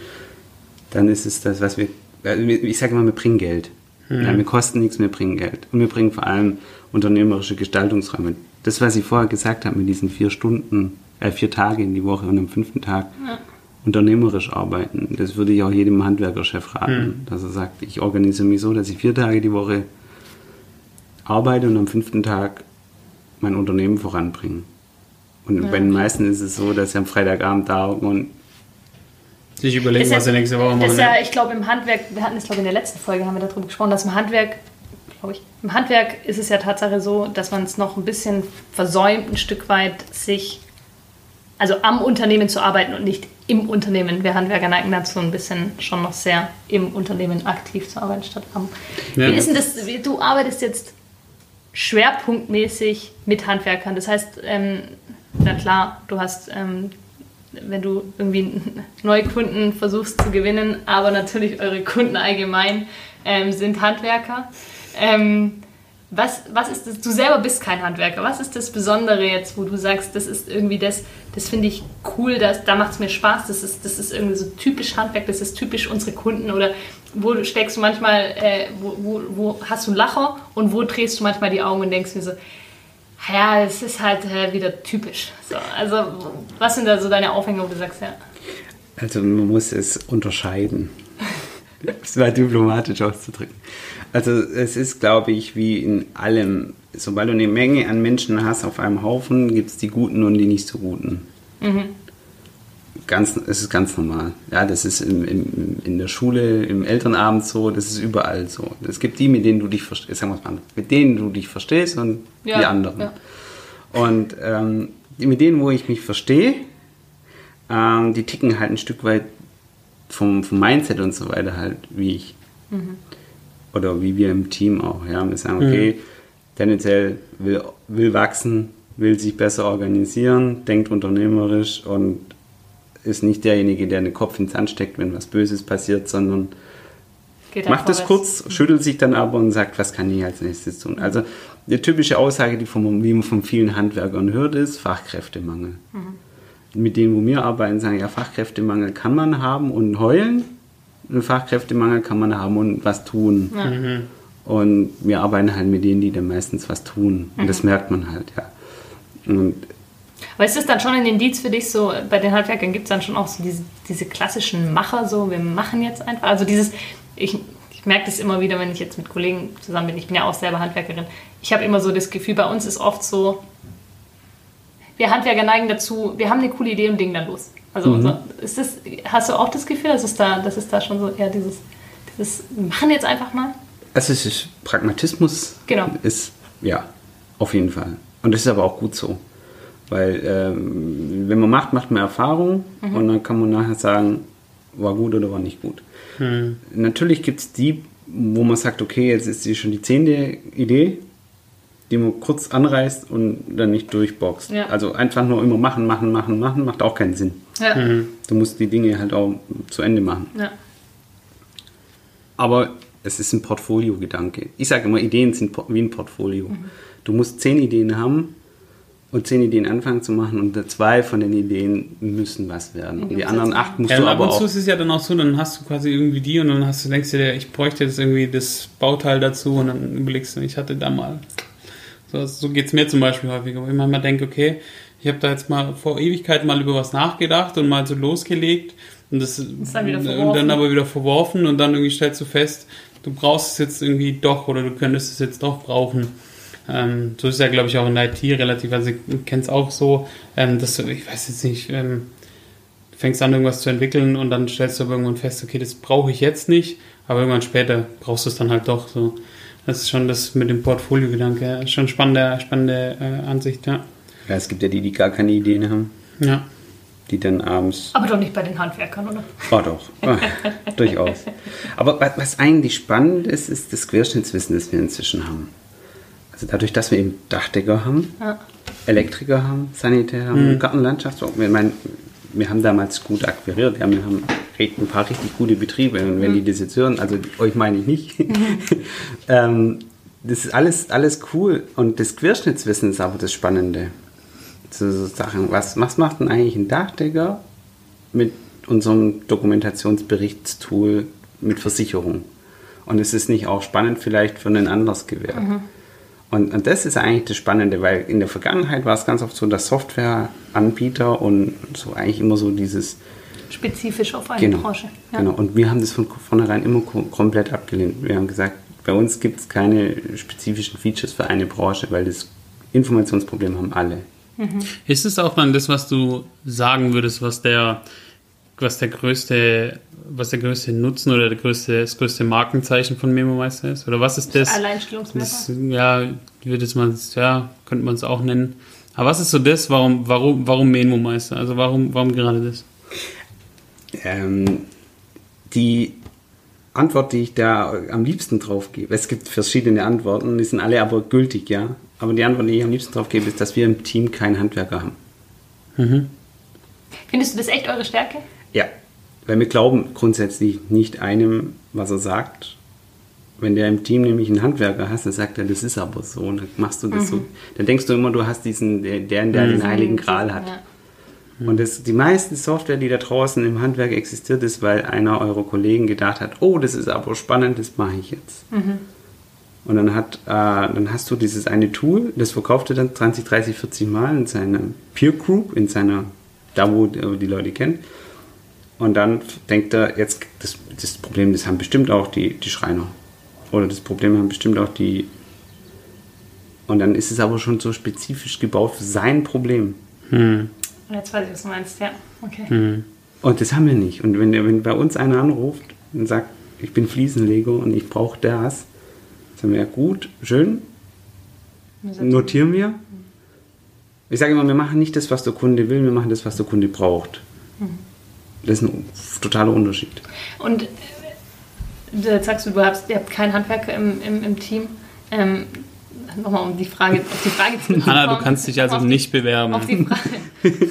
dann ist es das, was wir, also ich sage immer, wir bringen Geld. Ja, wir kosten nichts, wir bringen Geld. Und wir bringen vor allem unternehmerische Gestaltungsräume. Das, was ich vorher gesagt habe, mit diesen vier Stunden, äh, vier Tage in die Woche und am fünften Tag unternehmerisch arbeiten, das würde ich auch jedem Handwerkerchef raten, dass er sagt, ich organisiere mich so, dass ich vier Tage die Woche arbeite und am fünften Tag mein Unternehmen voranbringe. Und bei den meisten ist es so, dass sie am Freitagabend da und Sich überlegen, Ist ja- was sie nächste Woche machen. Ist ja, ne? ich glaube, im Handwerk, wir hatten es, glaube ich, in der letzten Folge, haben wir darüber gesprochen, dass im Handwerk, glaube ich, im Handwerk ist es ja Tatsache so, dass man es noch ein bisschen versäumt, ein Stück weit sich, also am Unternehmen zu arbeiten und nicht im Unternehmen. Wir Handwerker neigen dazu ein bisschen schon noch sehr im Unternehmen aktiv zu arbeiten, statt am. Ja. Wie ist denn das, du arbeitest jetzt schwerpunktmäßig mit Handwerkern. Das heißt, ähm, na klar, du hast, ähm, wenn du irgendwie neue Kunden versuchst zu gewinnen, aber natürlich eure Kunden allgemein ähm, sind Handwerker. Ähm, was, was ist das? Du selber bist kein Handwerker. Was ist das Besondere jetzt, wo du sagst, das ist irgendwie das, das finde ich cool, das, da macht es mir Spaß, das ist, das ist irgendwie so typisch Handwerk, das ist typisch unsere Kunden oder wo steckst du manchmal, äh, wo, wo, wo hast du einen Lacher und wo drehst du manchmal die Augen und denkst mir so, ja, es ist halt äh, wieder typisch. So, also was sind da so deine Aufhänger, wo du sagst, ja. Also man muss es unterscheiden. Das war diplomatisch auszudrücken. Also es ist, glaube ich, wie in allem. Sobald du eine Menge an Menschen hast auf einem Haufen, gibt es die Guten und die nicht so Guten. Mhm. Ganz, es ist ganz normal. Ja, das ist im, im, in der Schule, im Elternabend so, das ist überall so. Es gibt die, mit denen du dich verstehst, sagen wir mal, mit denen du dich verstehst und Ja, die anderen. ja. Und ähm, mit denen, wo ich mich verstehe, ähm, die ticken halt ein Stück weit vom, vom Mindset und so weiter halt, wie ich. Oder wie wir im Team auch. Ja, wir sagen, okay, tendenziell will, will wachsen, will sich besser organisieren, denkt unternehmerisch und ist nicht derjenige, der den Kopf ins Sand steckt, wenn was Böses passiert, sondern Geht macht es kurz, schüttelt sich dann aber und sagt, was kann ich als nächstes tun. Also die typische Aussage, die von, wie man von vielen Handwerkern hört, ist Fachkräftemangel. Mit denen, wo wir arbeiten, sagen, ja, Fachkräftemangel kann man haben und heulen. Einen Fachkräftemangel kann man haben und was tun. Und wir arbeiten halt mit denen, die dann meistens was tun. Und das merkt man halt, ja. Und Aber ist das dann schon ein Indiz für dich so, bei den Handwerkern gibt es dann schon auch so diese, diese klassischen Macher, so wir machen jetzt einfach, also dieses, ich, ich merke das immer wieder, wenn ich jetzt mit Kollegen zusammen bin, ich bin ja auch selber Handwerkerin, ich habe immer so das Gefühl, bei uns ist oft so, wir Handwerker neigen dazu, wir haben eine coole Idee und legen dann los. Also unser, ist das, hast du auch das Gefühl, dass es da, dass es da schon so eher dieses, dieses, wir machen jetzt einfach mal? Also es ist Pragmatismus Genau. ist, ja, auf jeden Fall. Und das ist aber auch gut so. Weil ähm, wenn man macht, macht man Erfahrung und dann kann man nachher sagen, war gut oder war nicht gut. Natürlich gibt es die, wo man sagt, okay, jetzt ist die schon die zehnte Idee, die man kurz anreißt und dann nicht durchboxt. Ja. Also einfach nur immer machen, machen, machen, machen, macht auch keinen Sinn. Ja. Du musst die Dinge halt auch zu Ende machen. ja. Aber es ist ein Portfolio-Gedanke. Ich sage immer, Ideen sind wie ein Portfolio. Du musst zehn Ideen haben und zehn Ideen anfangen zu machen und zwei von den Ideen müssen was werden. Und die anderen acht musst Ja, du und ab aber und zu ist es ja dann auch so, dann hast du quasi irgendwie die und dann hast du, denkst du dir, ich bräuchte jetzt irgendwie das Bauteil dazu und dann überlegst du, ich hatte da mal. So, so geht es mir zum Beispiel häufiger, wo ich manchmal denke, okay, ich habe da jetzt mal vor Ewigkeit mal über was nachgedacht und mal so losgelegt und das dann wieder und dann aber wieder verworfen und dann irgendwie stellst du fest, du brauchst es jetzt irgendwie doch oder du könntest es jetzt doch brauchen. Ähm, so ist ja, glaube ich, auch in der IT relativ. Also ich kenne es auch so, ähm, dass du, ich weiß jetzt nicht, ähm, du fängst an, irgendwas zu entwickeln und dann stellst du aber irgendwann fest, okay, das brauche ich jetzt nicht, aber irgendwann später brauchst du es dann halt doch. So. Das ist schon das mit dem Portfolio-Gedanke. Schon spannende, spannende äh, Ansicht, ja. Ja, es gibt ja die, die gar keine Ideen haben, Ja. die dann abends. Aber doch nicht bei den Handwerkern, oder? Oh doch, Ah, durchaus. Aber wa- was eigentlich spannend ist, ist das Querschnittswissen, das wir inzwischen haben. Also dadurch, dass wir eben Dachdecker haben, Ja. Elektriker haben, Sanitär haben, Gartenlandschaftsbau. Wir, meinen, wir haben damals gut akquiriert, ja, wir haben re- ein paar richtig gute Betriebe und wenn die das jetzt hören, also euch meine ich nicht, ähm, das ist alles, alles cool. Und das Querschnittswissen ist aber das Spannende. So, so Sachen, was, was macht denn eigentlich ein Dachdecker mit unserem Dokumentationsberichtstool mit Versicherung? Und es ist nicht auch spannend vielleicht für einen anderes Gewerk. Und, und das ist eigentlich das Spannende, weil in der Vergangenheit war es ganz oft so, dass Softwareanbieter und so eigentlich immer so dieses, Spezifisch auf eine genau, Branche. Ja. genau. Und wir haben das von vornherein immer ko- komplett abgelehnt. Wir haben gesagt, bei uns gibt es keine spezifischen Features für eine Branche, weil das Informationsproblem haben alle. Ist es auch dann das, was du sagen würdest, was der, was der größte, was der größte Nutzen oder der größte, das größte Markenzeichen von Memo Meister ist? Oder was ist das? Alleinstellungsmerkmal. das ja, würde man, ja, könnte man es auch nennen. Aber was ist so das, warum, warum, warum Memo Meister? Also warum, warum gerade das? Ähm, die Antwort, die ich da am liebsten drauf gebe, es gibt verschiedene Antworten, die sind alle aber gültig, ja. Aber die Antwort, die ich am liebsten drauf gebe, ist, dass wir im Team keinen Handwerker haben. Findest du das echt eure Stärke? Ja, weil wir glauben grundsätzlich nicht einem, was er sagt. Wenn der im Team nämlich einen Handwerker hast, dann sagt er, das ist aber so. Und dann machst du das so. Dann denkst du immer, du hast diesen, der, der, der den heiligen Gral hat. Ja. Und das, die meiste Software, die da draußen im Handwerk existiert, ist, weil einer eurer Kollegen gedacht hat, oh, das ist aber spannend, das mache ich jetzt. Und dann, hat, äh, dann hast du dieses eine Tool, das verkauft er dann 20, 30, 40 Mal in seiner Peer Group, in seiner, da wo die Leute kennt. Und dann denkt er, jetzt das, das Problem, das haben bestimmt auch die, die Schreiner. Oder das Problem haben bestimmt auch die. Und dann ist es aber schon so spezifisch gebaut für sein Problem. Jetzt weiß ich, was du meinst, ja. Okay. Und das haben wir nicht. Und wenn, wenn bei uns einer anruft und sagt, ich bin Fliesenleger und ich brauche das, sagen wir, ja gut, schön, notieren wir. Ich sage immer, wir machen nicht das, was der Kunde will, wir machen das, was der Kunde braucht. Das ist ein totaler Unterschied. Und äh, du jetzt sagst du, du hast, ihr habt keinen Handwerker im, im, im Team. Ähm, Nochmal um die Frage, auf die Frage zu Hanna, du kommen. kannst dich also Auf die- nicht bewerben. Auf die Frage.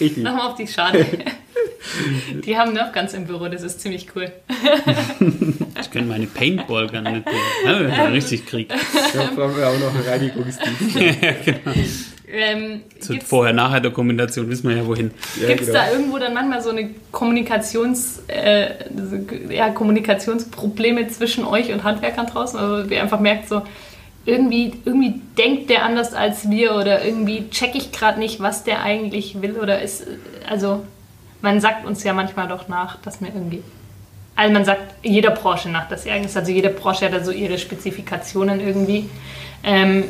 Richtig. Nochmal auf die Schade. Die haben Nerf ganz im Büro, das ist ziemlich cool. Ich könnte meine Paintball-Gun mitbringen. Ja, das wäre richtig Krieg. Da brauchen wir auch noch einen Reinigungsdienst. Ähm, Zu gibt's Vorher-Nachher-Dokumentation wissen wir ja wohin. Ja, gibt's genau. da irgendwo dann manchmal so eine Kommunikations, äh, ja, Kommunikationsprobleme zwischen euch und Handwerkern draußen? Also ihr einfach merkt so, irgendwie, irgendwie denkt der anders als wir oder irgendwie check ich gerade nicht, was der eigentlich will oder ist, also man sagt uns ja manchmal doch nach, dass mir irgendwie, also man sagt jeder Branche nach, dass sie eigentlich, also jede Branche hat da so ihre Spezifikationen irgendwie. Ähm,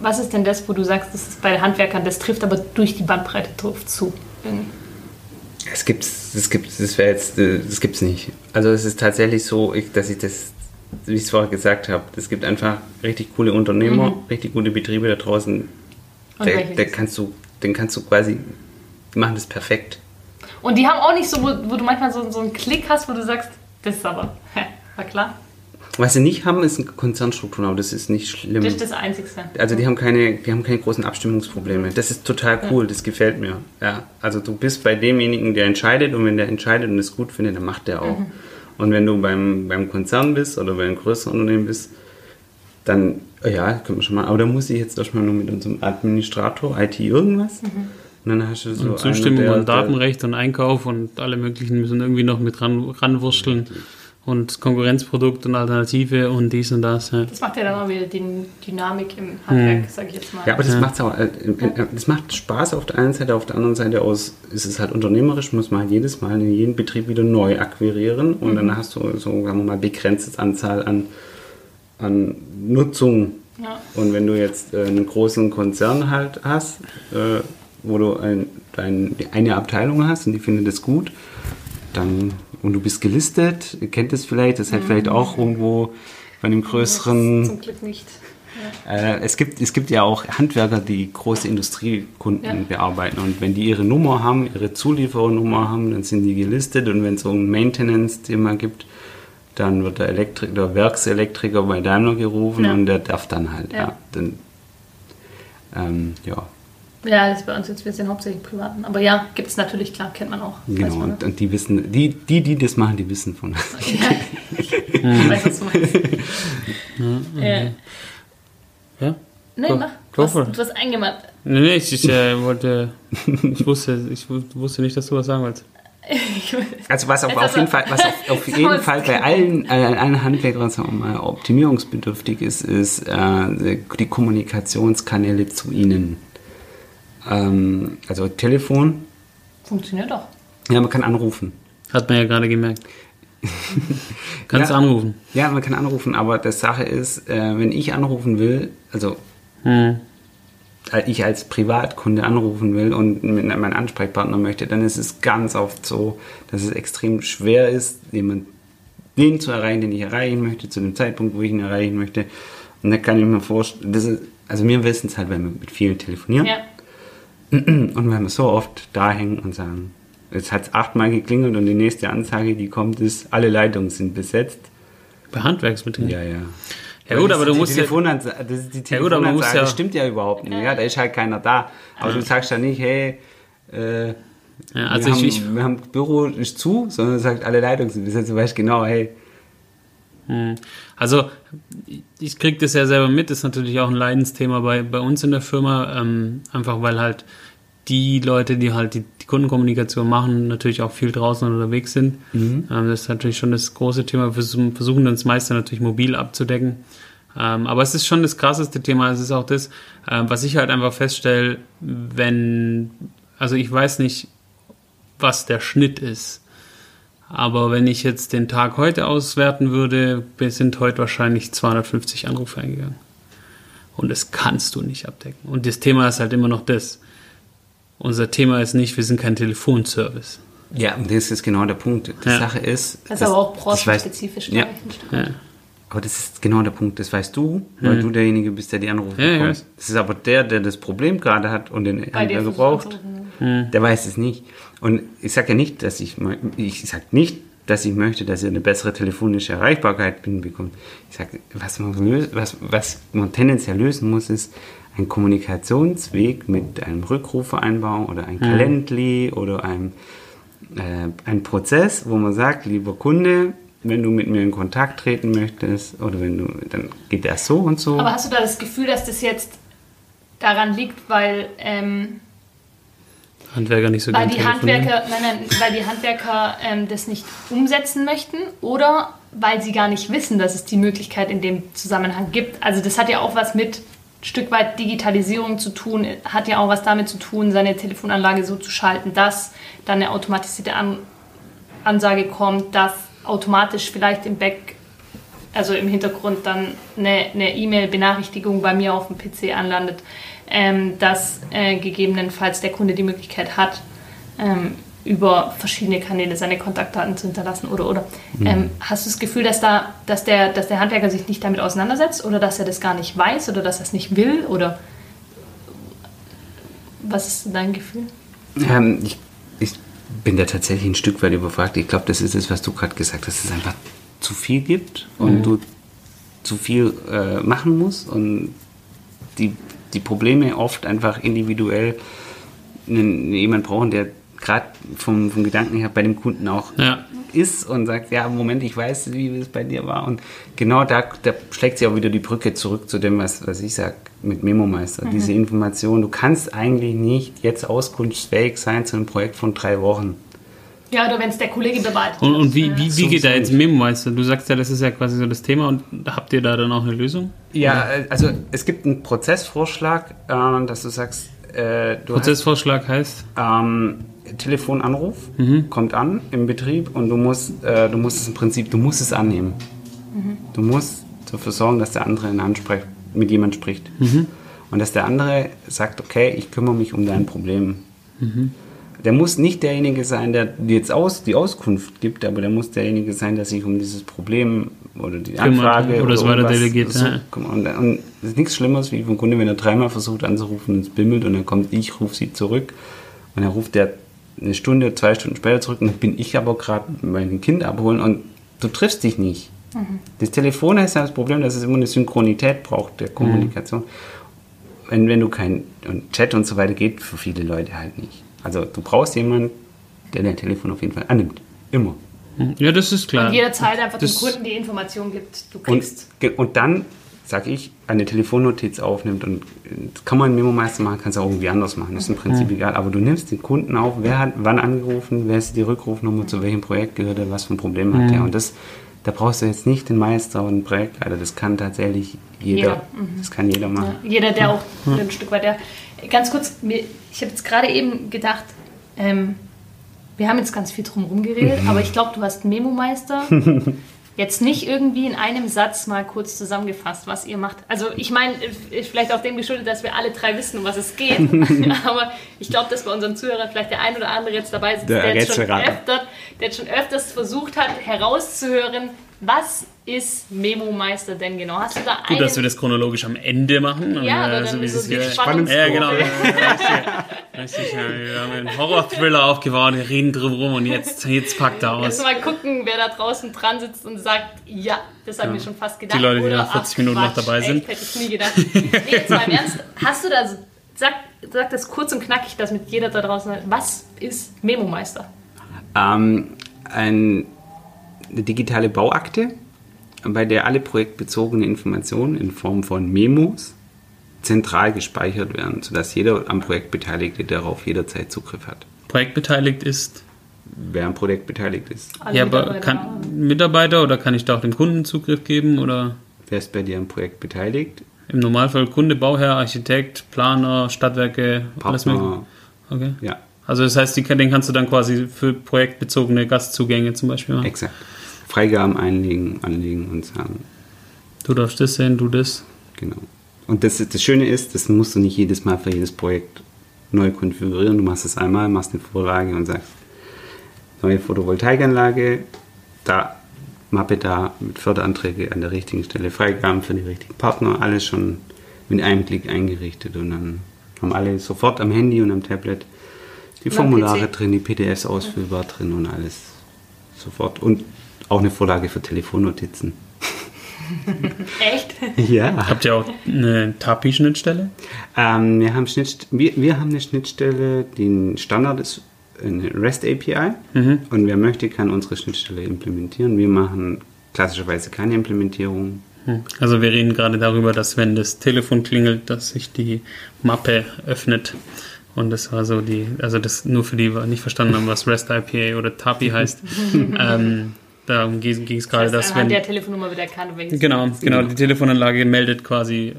was ist denn das, wo du sagst, das ist bei Handwerkern, das trifft aber durch die Bandbreite drauf zu? Es gibt's, das gibt's, das wäre jetzt, äh, das gibt's nicht. Also es ist tatsächlich so, dass ich das, wie ich es vorher gesagt habe, es gibt einfach richtig coole Unternehmer, richtig gute Betriebe da draußen. Mhm. Der, der kannst du, den kannst du quasi, die machen das perfekt. Und die haben auch nicht so, wo, wo du manchmal so, so einen Klick hast, wo du sagst, das ist aber, war klar. Was sie nicht haben, ist eine Konzernstruktur, aber das ist nicht schlimm. Das ist das Einzigste. Also die haben keine, die haben keine großen Abstimmungsprobleme. Das ist total cool, das gefällt mir. Ja, also du bist bei demjenigen, der entscheidet und wenn der entscheidet und es gut findet, dann macht der auch. Mhm. Und wenn du beim, beim Konzern bist oder bei einem größeren Unternehmen bist, dann, ja, können wir schon mal, aber da muss ich jetzt erstmal nur mit unserem Administrator, IT irgendwas. Mhm. Und dann hast du so Und Zustimmung einen, der- und Datenrecht und Einkauf und alle möglichen müssen irgendwie noch mit ran, ranwursteln. Und Konkurrenzprodukt und Alternative und dies und das. Ja. Das macht ja dann auch wieder die Dynamik im Handwerk, sag ich jetzt mal. Ja, aber das macht's auch, äh, äh, das macht Spaß auf der einen Seite, auf der anderen Seite aus ist es halt unternehmerisch, muss man halt jedes Mal in jedem Betrieb wieder neu akquirieren und dann hast du so, sagen wir mal, begrenztes Anzahl an, an Nutzung. Ja. Und wenn du jetzt äh, einen großen Konzern halt hast, wo du ein, dein, eine Abteilung hast und die findet es gut, dann und du bist gelistet, ihr kennt es vielleicht, das ist halt vielleicht auch irgendwo bei einem größeren Zum Glück nicht. äh, es, gibt, es gibt ja auch Handwerker, die große Industriekunden Ja. bearbeiten. Und wenn die ihre Nummer haben, ihre Zuliefernummer haben, dann sind die gelistet. Und wenn es so ein Maintenance-Thema gibt, dann wird der, Elektrik der Werkselektriker bei Daimler gerufen Ja. und der darf dann halt. Ja. Ja. dann, ähm, ja, Ja, das ist bei uns jetzt, wir sind hauptsächlich Privaten. Aber ja, gibt es natürlich, klar, kennt man auch. Genau. man, Und, und die wissen, die, die, die das machen, die wissen von. ja. ich weiß, was du meinst. Äh, Ja? nee, Go- mach. go Du for hast, it. du hast eingemacht. Nee, nee, ich, ich äh, wollte. Ich wusste, ich wu- wusste nicht, dass du was sagen wolltst. Also was auf, auf jeden Fall, was auf, auf jeden Fall bei allen, äh, allen Handwerkern sagen wir mal, optimierungsbedürftig ist, ist äh, die Kommunikationskanäle zu ihnen. Ähm, also Telefon, Funktioniert doch. ja, man kann anrufen. Hat man ja gerade gemerkt. Kannst Ja. anrufen. Ja, man kann anrufen, aber das Sache ist, äh, wenn ich anrufen will, also Hm. ich als Privatkunde anrufen will und mit meinen Ansprechpartner möchte, dann ist es ganz oft so, dass es extrem schwer ist, jemand den zu erreichen, den ich erreichen möchte, zu dem Zeitpunkt, wo ich ihn erreichen möchte. Und da kann ich mir vorstellen, das ist, also wir wissen es halt, weil wir mit vielen telefonieren Ja. und weil wir so oft da hängen und sagen, jetzt hat es achtmal geklingelt und die nächste Ansage, die kommt, ist, alle Leitungen sind besetzt. Bei Handwerksbetrieben. Ja, ja. Ja gut, das aber du musst ja- das ist die Ja gut, aber man muss Telefonansage, ja- das stimmt ja überhaupt nicht. Ja, da ist halt keiner da. Aber du sagst ja nicht, hey, äh, Ja, also wir, ich, haben, ich, wir haben Büro ist zu, sondern du sagst, alle Leitungen sind besetzt. Du weißt genau, hey, Also, ich kriege das ja selber mit, das ist natürlich auch ein Leidensthema bei, bei uns in der Firma, ähm, einfach weil halt die Leute, die halt die, die Kundenkommunikation machen, natürlich auch viel draußen unterwegs sind. Ähm, das ist natürlich schon das große Thema. Wir versuchen, versuchen uns meistens natürlich mobil abzudecken. Ähm, aber es ist schon das krasseste Thema. Es ist auch das, ähm, was ich halt einfach feststelle, wenn, also ich weiß nicht, was der Schnitt ist. Aber wenn ich jetzt den Tag heute auswerten würde, sind heute wahrscheinlich 250 Anrufe eingegangen. Und das kannst du nicht abdecken. Und das Thema ist halt immer noch das. Unser Thema ist nicht, wir sind kein Telefonservice. Ja, und das ist genau der Punkt. Die Ja. Sache ist. Das ist aber auch branchenspezifisch. Ja, glaube ich, ein Stück. Ja. Aber das ist genau der Punkt. Das weißt du, weil du derjenige bist, der die Anrufe Ja, bekommt. weiß. Das ist aber der, der das Problem gerade hat und den Händler gebraucht. anzurufen. Der weiß es nicht. Und ich sage ja nicht, dass ich, ich sag nicht, dass ich möchte, dass ihr eine bessere telefonische Erreichbarkeit hinbekommt. Ich sage, was man, was, was man tendenziell lösen muss, ist ein Kommunikationsweg mit einem Rückrufvereinbarung oder ein Calendly oder einem äh, ein Prozess, wo man sagt, lieber Kunde, wenn du mit mir in Kontakt treten möchtest oder wenn du, dann geht das so und so. Aber hast du da das Gefühl, dass das jetzt daran liegt, weil, ähm, Handwerker nicht so weil, gerne die telefonieren. Handwerker, nein, nein, weil die Handwerker ähm, das nicht umsetzen möchten oder weil sie gar nicht wissen, dass es die Möglichkeit in dem Zusammenhang gibt? Also das hat ja auch was mit ein Stück weit Digitalisierung zu tun, hat ja auch was damit zu tun, seine Telefonanlage so zu schalten, dass dann eine automatisierte An Ansage kommt, dass automatisch vielleicht im Back, also im Hintergrund dann eine E-Mail-Benachrichtigung bei mir auf dem PC anlandet, ähm, dass äh, gegebenenfalls der Kunde die Möglichkeit hat, ähm, über verschiedene Kanäle seine Kontaktdaten zu hinterlassen oder oder. Ähm, hast du das Gefühl, dass da, dass der, dass der Handwerker sich nicht damit auseinandersetzt oder dass er das gar nicht weiß oder dass er es nicht will oder was ist dein Gefühl? Ähm, ich bin da tatsächlich ein Stück weit überfragt. Ich glaube, das ist es, was du gerade gesagt hast, dass es einfach zu viel gibt und du zu viel äh, machen musst und die, die Probleme oft einfach individuell einen, jemand brauchen, der gerade vom, vom Gedanken her bei dem Kunden auch Ja. ist und sagt, ja, Moment, ich weiß, wie es bei dir war. Und genau da, da schlägt sich auch wieder die Brücke zurück zu dem, was, was ich sage mit Memo-Meister. Diese Information, du kannst eigentlich nicht jetzt auskunftsfähig sein zu einem Projekt von drei Wochen. Ja, oder wenn es der Kollege bewahrt. Und, und wie, wie, wie geht da jetzt. Memo-Meister? Du sagst ja, das ist ja quasi so das Thema und habt ihr da dann auch eine Lösung? Ja, also es gibt einen Prozessvorschlag, äh, dass du sagst, äh, du Prozessvorschlag heißt? hast ähm, Telefonanruf, kommt an im Betrieb und du musst, äh, du musst es im Prinzip, du musst es annehmen. Du musst dafür sorgen, dass der andere einen anspricht, mit jemand spricht. Und dass der andere sagt, okay, ich kümmere mich um dein Problem. Der muss nicht derjenige sein, der dir jetzt aus, die Auskunft gibt, aber der muss derjenige sein, der sich um dieses Problem oder die Kümmert, Anfrage oder es weiter irgendwas delegiert, so ja. Und, und es ist nichts Schlimmeres, wie vom Kunde, wenn er dreimal versucht anzurufen und es bimmelt und dann kommt ich, rufe sie zurück und dann ruft der eine Stunde, zwei Stunden später zurück und dann bin ich aber gerade mein Kind abholen und du triffst dich nicht. Das Telefon ist ja das Problem, dass es immer eine Synchronität braucht der Kommunikation. Wenn, wenn du kein und Chat und so weiter geht für viele Leute halt nicht. Also du brauchst jemanden, der dein Telefon auf jeden Fall annimmt. Immer. Ja, das ist klar. Und jederzeit einfach Das- dem Kunden die Information gibt, du Und, kriegst. ge- und dann, sag ich, eine Telefonnotiz aufnimmt und das kann man im Memo-Meister machen, kannst du auch irgendwie anders machen, das ist im Prinzip egal. Aber du nimmst den Kunden auf, wer hat wann angerufen, wer ist die Rückrufnummer, zu welchem Projekt gehört er, was für ein Problem hat er. Und das, da brauchst du jetzt nicht den Meister und den Projektleiter, das kann tatsächlich jeder. Jeder, Das kann jeder machen. Ja, jeder, der auch ein Stück weit, der. Ganz kurz, mir, ich habe jetzt gerade eben gedacht, ähm, wir haben jetzt ganz viel drum herum geredet, aber ich glaube, du hast Memo-Meister jetzt nicht irgendwie in einem Satz mal kurz zusammengefasst, was ihr macht. Also ich meine, vielleicht auch dem geschuldet, dass wir alle drei wissen, um was es geht, aber ich glaube, dass bei unseren Zuhörern vielleicht der ein oder andere jetzt dabei sitzt, Der der, jetzt schon öfter, der jetzt schon öfters versucht hat, herauszuhören, was ist Memo-Meister denn genau? Hast du da Gut, dass wir das chronologisch am Ende machen. Ja, aber so dann wie so die Spannungskurve. Ja, genau. Ja, Richtig, ja. Wir haben einen Horror-Thriller aufgebaut, wir reden drum rum und jetzt, jetzt packt er Jetzt aus. mal gucken, wer da draußen dran sitzt und sagt, ja, das haben wir schon fast gedacht. Die Leute, die Oder, nach 40 ach, Minuten noch Quatsch, dabei sind. Echt, hätte ich nie gedacht. Nee, jetzt mal im Ernst. Hast du da, so- sag, sag das kurz und knackig, dass mit jeder da draußen, was ist Memo-Meister? Ähm, ein, eine digitale Bauakte, bei der alle projektbezogene Informationen in Form von Memos zentral gespeichert werden, sodass jeder am Projekt Beteiligte darauf jederzeit Zugriff hat. Projektbeteiligt ist. Wer am Projekt beteiligt ist. Alle Ja, aber Mitarbeiter. kann Mitarbeiter oder kann ich da auch dem Kunden Zugriff geben? Oder Wer ist bei dir am Projekt beteiligt? im Normalfall Kunde, Bauherr, Architekt, Planer, Stadtwerke, alles mögliche? Okay. Ja. Also das heißt, die, den kannst du dann quasi für projektbezogene Gastzugänge zum Beispiel machen. Exakt. Freigaben einlegen, anlegen und sagen, Du darfst das sehen, du das. genau. Und das, das Schöne ist, das musst du nicht jedes Mal für jedes Projekt neu konfigurieren. Du machst es einmal, machst eine Vorlage und sagst, neue Photovoltaikanlage, da, Mappe da, mit Förderanträge an der richtigen Stelle, Freigaben für die richtigen Partner, alles schon mit einem Klick eingerichtet und dann haben alle sofort am Handy und am Tablet die Formulare drin, die PDFs ausfüllbar drin und alles sofort. Und auch eine Vorlage für Telefonnotizen. Echt? Ja. Habt ihr auch eine TAPI-Schnittstelle? Ähm, wir, haben Schnittst wir, wir haben eine Schnittstelle, die ein Standard ist, eine REST API. Und wer möchte, kann unsere Schnittstelle implementieren. Wir machen klassischerweise keine Implementierung. Hm. Also wir reden gerade darüber, dass wenn das Telefon klingelt, dass sich die Mappe öffnet. Und das war so die, also das nur für die, die nicht verstanden haben, was REST IPA oder TAPI heißt. ähm, darum ging es gerade, Das dass heißt, anhand wenn der Telefonnummer wird erkannt, welches genau, genau die Telefonanlage meldet quasi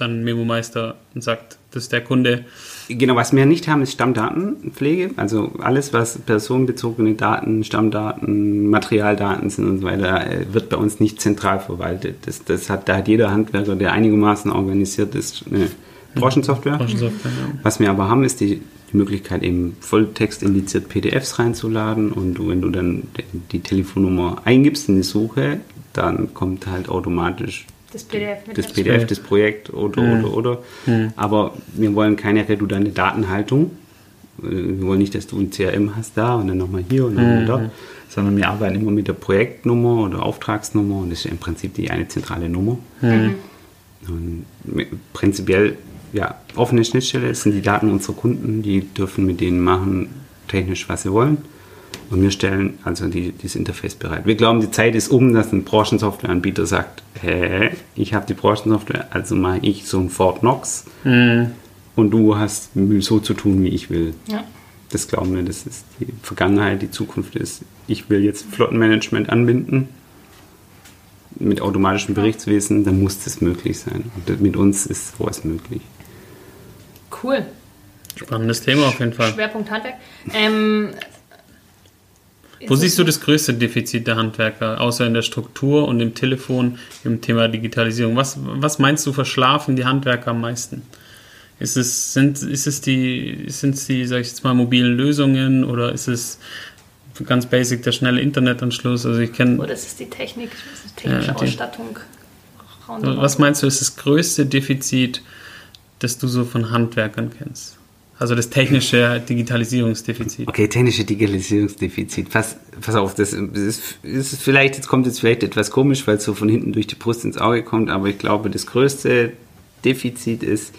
dann Memo Meister und sagt, das ist der Kunde. Genau, was wir nicht haben, ist Stammdatenpflege. Also alles, was personenbezogene Daten, Stammdaten, Materialdaten sind und so weiter, äh, wird bei uns nicht zentral verwaltet. Das, das hat, da hat jeder Handwerker, der einigermaßen organisiert ist, eine Branchensoftware. Branchensoftware, ja. Was wir aber haben, ist die, die Möglichkeit, eben volltextindiziert PDFs reinzuladen und wenn du dann die Telefonnummer eingibst in die Suche, dann kommt halt automatisch Das PDF mit das dazu. PDF, das Projekt oder, Mhm. oder, oder. Aber wir wollen keine redundante Datenhaltung. Äh, Wir wollen nicht, dass du ein CRM hast da und dann nochmal hier und nochmal dort, sondern wir arbeiten immer mit der Projektnummer oder Auftragsnummer und das ist im Prinzip die eine zentrale Nummer. Und prinzipiell, ja, offene Schnittstelle das sind die Daten unserer Kunden, die dürfen mit denen machen, technisch, was sie wollen. Und wir stellen also die, dieses Interface bereit. Wir glauben, die Zeit ist um, dass ein Branchensoftwareanbieter sagt, hä, ich habe die Branchensoftware, also mache ich so ein Fort Knox und du hast so zu tun, wie ich will. Ja. Das glauben wir, das ist die Vergangenheit, die Zukunft ist, ich will jetzt Flottenmanagement anbinden mit automatischem Berichtswesen, dann muss das möglich sein. Und mit uns ist sowas möglich. Cool. Spannendes Thema auf jeden Fall. Schwerpunkt Handwerk. Ähm, Wo siehst du das größte Defizit der Handwerker, außer in der Struktur und im Telefon, im Thema Digitalisierung? Was, was meinst du, verschlafen die Handwerker am meisten? Ist es, sind, ist es die, sind es die, sag ich jetzt mal, mobilen Lösungen oder ist es ganz basic der schnelle Internetanschluss? Also ich kenne, Oder ist es die Technik, technische Ja, die- Ausstattung? Was meinst du, ist das größte Defizit, das du so von Handwerkern kennst? Also das technische Digitalisierungsdefizit. Okay, technische Digitalisierungsdefizit. Pass, pass auf, das ist, ist vielleicht, jetzt kommt jetzt vielleicht etwas komisch, weil es so von hinten durch die Brust ins Auge kommt, aber ich glaube, das größte Defizit ist,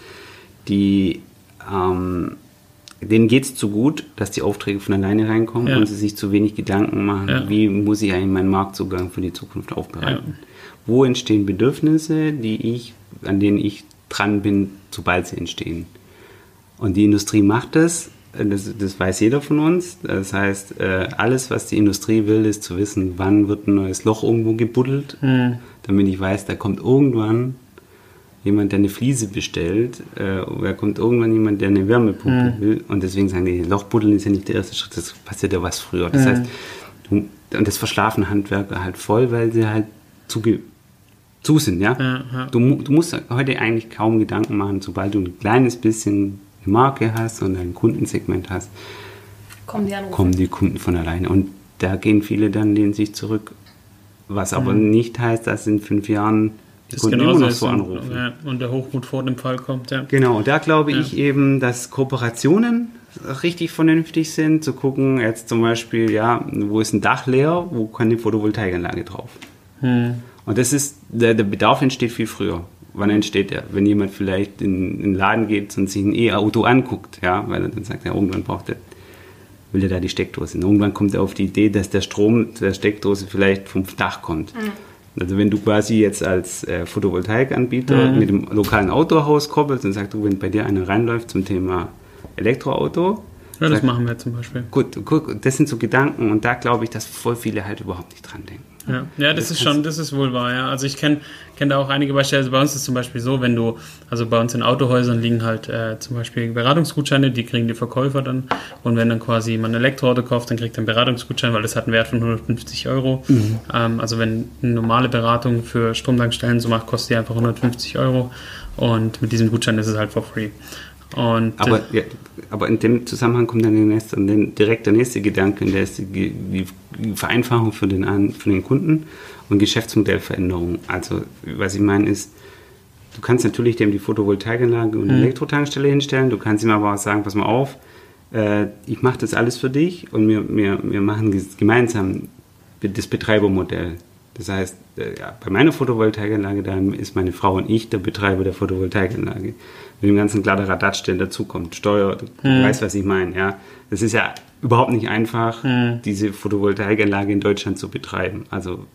die, ähm, denen geht es zu gut, dass die Aufträge von alleine reinkommen Ja. und sie sich zu wenig Gedanken machen, Ja. wie muss ich eigentlich meinen Marktzugang für die Zukunft aufbereiten. Wo entstehen Bedürfnisse, die ich, an denen ich dran bin, sobald sie entstehen. Und die Industrie macht das, das, das weiß jeder von uns. Das heißt, äh, alles, was die Industrie will, ist zu wissen, wann wird ein neues Loch irgendwo gebuddelt, damit ich weiß, da kommt irgendwann jemand, der eine Fliese bestellt, äh, oder kommt irgendwann jemand, der eine Wärmepumpe will. Und deswegen sagen die, Lochbuddeln ist ja nicht der erste Schritt, das passiert ja was früher. Das heißt, du, und das verschlafen Handwerker halt voll, weil sie halt zu, zu sind, ja. Ja, ja. Du, du musst heute eigentlich kaum Gedanken machen, sobald du ein kleines bisschen eine Marke hast und ein Kundensegment hast, Kommen die Anrufe. kommen die Kunden von alleine. Und da gehen viele dann lehnen sich zurück. Was aber nicht heißt, dass in fünf Jahren die Das Kunden immer noch so anrufen. ja, und der Hochmut vor dem Fall kommt, ja. Genau, und da glaube Ja. ich eben, dass Kooperationen richtig vernünftig sind, zu gucken, jetzt zum Beispiel, ja, wo ist ein Dach leer, wo kann die Photovoltaikanlage drauf? Hm. Und das ist, der, der Bedarf entsteht viel früher. Wann entsteht der? Wenn jemand vielleicht in, in den Laden geht und sich ein E-Auto anguckt, ja, weil er dann sagt, ja, irgendwann braucht er, will er da die Steckdose. Und irgendwann kommt er auf die Idee, dass der Strom der Steckdose vielleicht vom Dach kommt. Also wenn du quasi jetzt als äh, Photovoltaikanbieter mit dem lokalen Autohaus koppelst und sagst, du, wenn bei dir einer reinläuft zum Thema Elektroauto, Ja, das sag- machen wir zum Beispiel. Gut, guck, das sind so Gedanken und da glaube ich, dass voll viele halt überhaupt nicht dran denken. Ja, ja das, das ist schon, das ist wohl wahr, ja. Also ich kenne kenn da auch einige Beispiele. Also bei uns ist es zum Beispiel so, wenn du, also bei uns in Autohäusern liegen halt äh, zum Beispiel Beratungsgutscheine, die kriegen die Verkäufer dann. Und wenn dann quasi man ein Elektroauto kauft, dann kriegt er einen Beratungsgutschein, weil das hat einen Wert von 150 Euro. Mhm. Ähm, also wenn eine normale Beratung für Stromtankstellen so macht, kostet die einfach 150 Euro. Und mit diesem Gutschein ist es halt for free. Und, aber, äh, ja, aber in dem Zusammenhang kommt dann der nächste, direkt der nächste Gedanke, der ist die, die Vereinfachung für den, für den Kunden und Geschäftsmodellveränderung. Also, was ich meine ist, du kannst natürlich dem die Photovoltaikanlage und die mhm. Elektrotankstelle hinstellen, du kannst ihm aber auch sagen, pass mal auf, äh, ich mache das alles für dich und wir, wir, wir machen gemeinsam das Betreibermodell. Das heißt, äh, ja, bei meiner Photovoltaikanlage, da ist meine Frau und ich der Betreiber der Photovoltaikanlage mit dem ganzen Kladderadatsch, der dazukommt. Steuer, du hm. weißt, was ich meine, ja. Das ist ja überhaupt nicht einfach, hm. diese Photovoltaikanlage in Deutschland zu betreiben. Also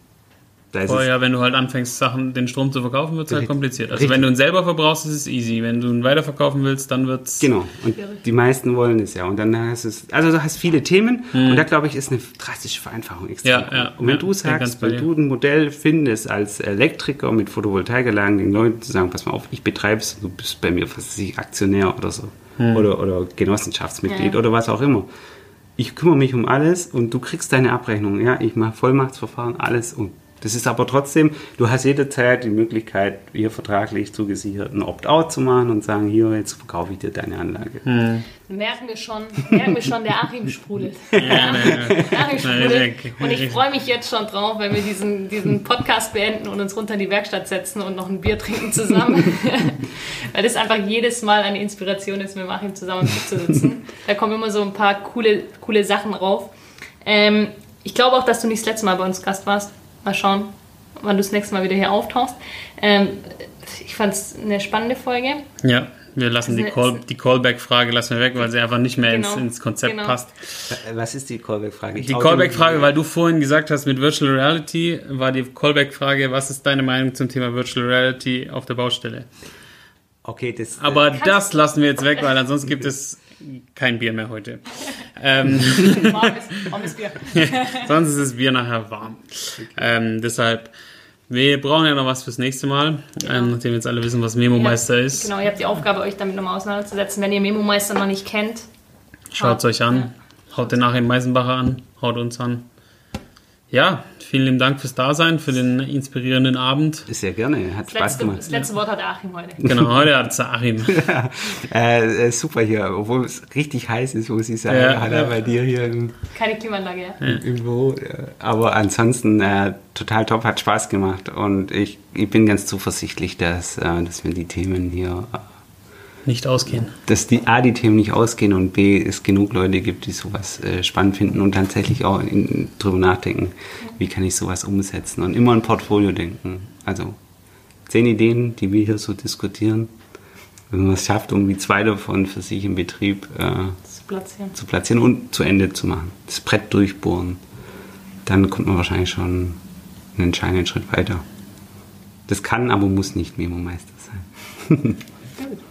da ist oh ja, wenn du halt anfängst, Sachen, den Strom zu verkaufen, wird es halt kompliziert. Also richtig. wenn du ihn selber verbrauchst, ist es easy. Wenn du ihn weiterverkaufen willst, dann wird es. Genau. Und die meisten wollen es ja. Und dann hast du es. Also du hast viele Themen hm. und da glaube ich, ist eine drastische Vereinfachung extrem. Ja, ja, und wenn ja, du sagst, wenn du ein Modell findest als Elektriker mit Photovoltaikanlagen, den Leuten zu sagen, pass mal auf, ich betreibe es, du bist bei mir, was weiß ich, Aktionär oder so. Hm. Oder, oder Genossenschaftsmitglied oder was auch immer ich kümmere mich um alles und du kriegst deine Abrechnung. Ja, ich mache Vollmachtsverfahren, alles und das ist aber trotzdem, du hast jederzeit die Möglichkeit, hier vertraglich zugesichert ein Opt-out zu machen und sagen, hier, jetzt verkaufe ich dir deine Anlage. Hm. Merken wir schon, merken wir schon, der Achim sprudelt. Ja, ja. Achim sprudelt. Und ich freue mich jetzt schon drauf, wenn wir diesen, diesen Podcast beenden und uns runter in die Werkstatt setzen und noch ein Bier trinken zusammen. Weil das einfach jedes Mal eine Inspiration ist, mit Achim zusammen zu sitzen. Da kommen immer so ein paar coole, coole Sachen drauf. Ähm, ich glaube auch, dass du nicht das letzte Mal bei uns Gast warst. Mal schauen, wann du das nächste Mal wieder hier auftauchst. Ähm, ich fand es eine spannende Folge. Ja, wir lassen die, Call, die Callback-Frage lassen wir weg, weil sie einfach nicht mehr genau, ins, ins Konzept genau. passt. Was ist die Callback-Frage? Die Callback-Frage, weil du vorhin gesagt hast, mit Virtual Reality war die Callback-Frage, was ist deine Meinung zum Thema Virtual Reality auf der Baustelle? Okay, das. Aber das lassen wir jetzt weg, weil ansonsten gibt es kein Bier mehr heute. ähm, warmes, warmes Bier. Sonst ist das Bier nachher warm. Ähm, deshalb, wir brauchen ja noch was fürs nächste Mal, genau. ähm, nachdem jetzt alle wissen, was Memo-Meister ist. Genau, ihr habt die Aufgabe, euch damit nochmal auseinanderzusetzen. Wenn ihr Memo-Meister noch nicht kennt, schaut es euch an. Ja. Haut den nachher Meisenbacher an, haut uns an. Ja, vielen lieben Dank fürs Dasein, für den inspirierenden Abend. Sehr gerne, hat das Spaß letzte, gemacht. Das letzte Wort hat Achim heute. Genau, heute hat es Achim. ja, äh, super hier, obwohl es richtig heiß ist, muss ich sagen. Ja, hat er bei dir hier im, Keine Klimaanlage, ja. Büro. Aber ansonsten äh, total top, hat Spaß gemacht und ich, ich bin ganz zuversichtlich, dass, äh, dass wir die Themen hier äh, nicht ausgehen. Dass die A, die Themen nicht ausgehen und B, es genug Leute gibt, die sowas äh, spannend finden und tatsächlich auch in, drüber nachdenken, wie kann ich sowas umsetzen und immer ein Portfolio denken. Also zehn Ideen, die wir hier so diskutieren. Wenn man es schafft, irgendwie zwei davon für sich im Betrieb äh, zu, platzieren. zu platzieren und zu Ende zu machen, das Brett durchbohren, dann kommt man wahrscheinlich schon einen entscheidenden Schritt weiter. Das kann, aber muss nicht Memo-Meister sein.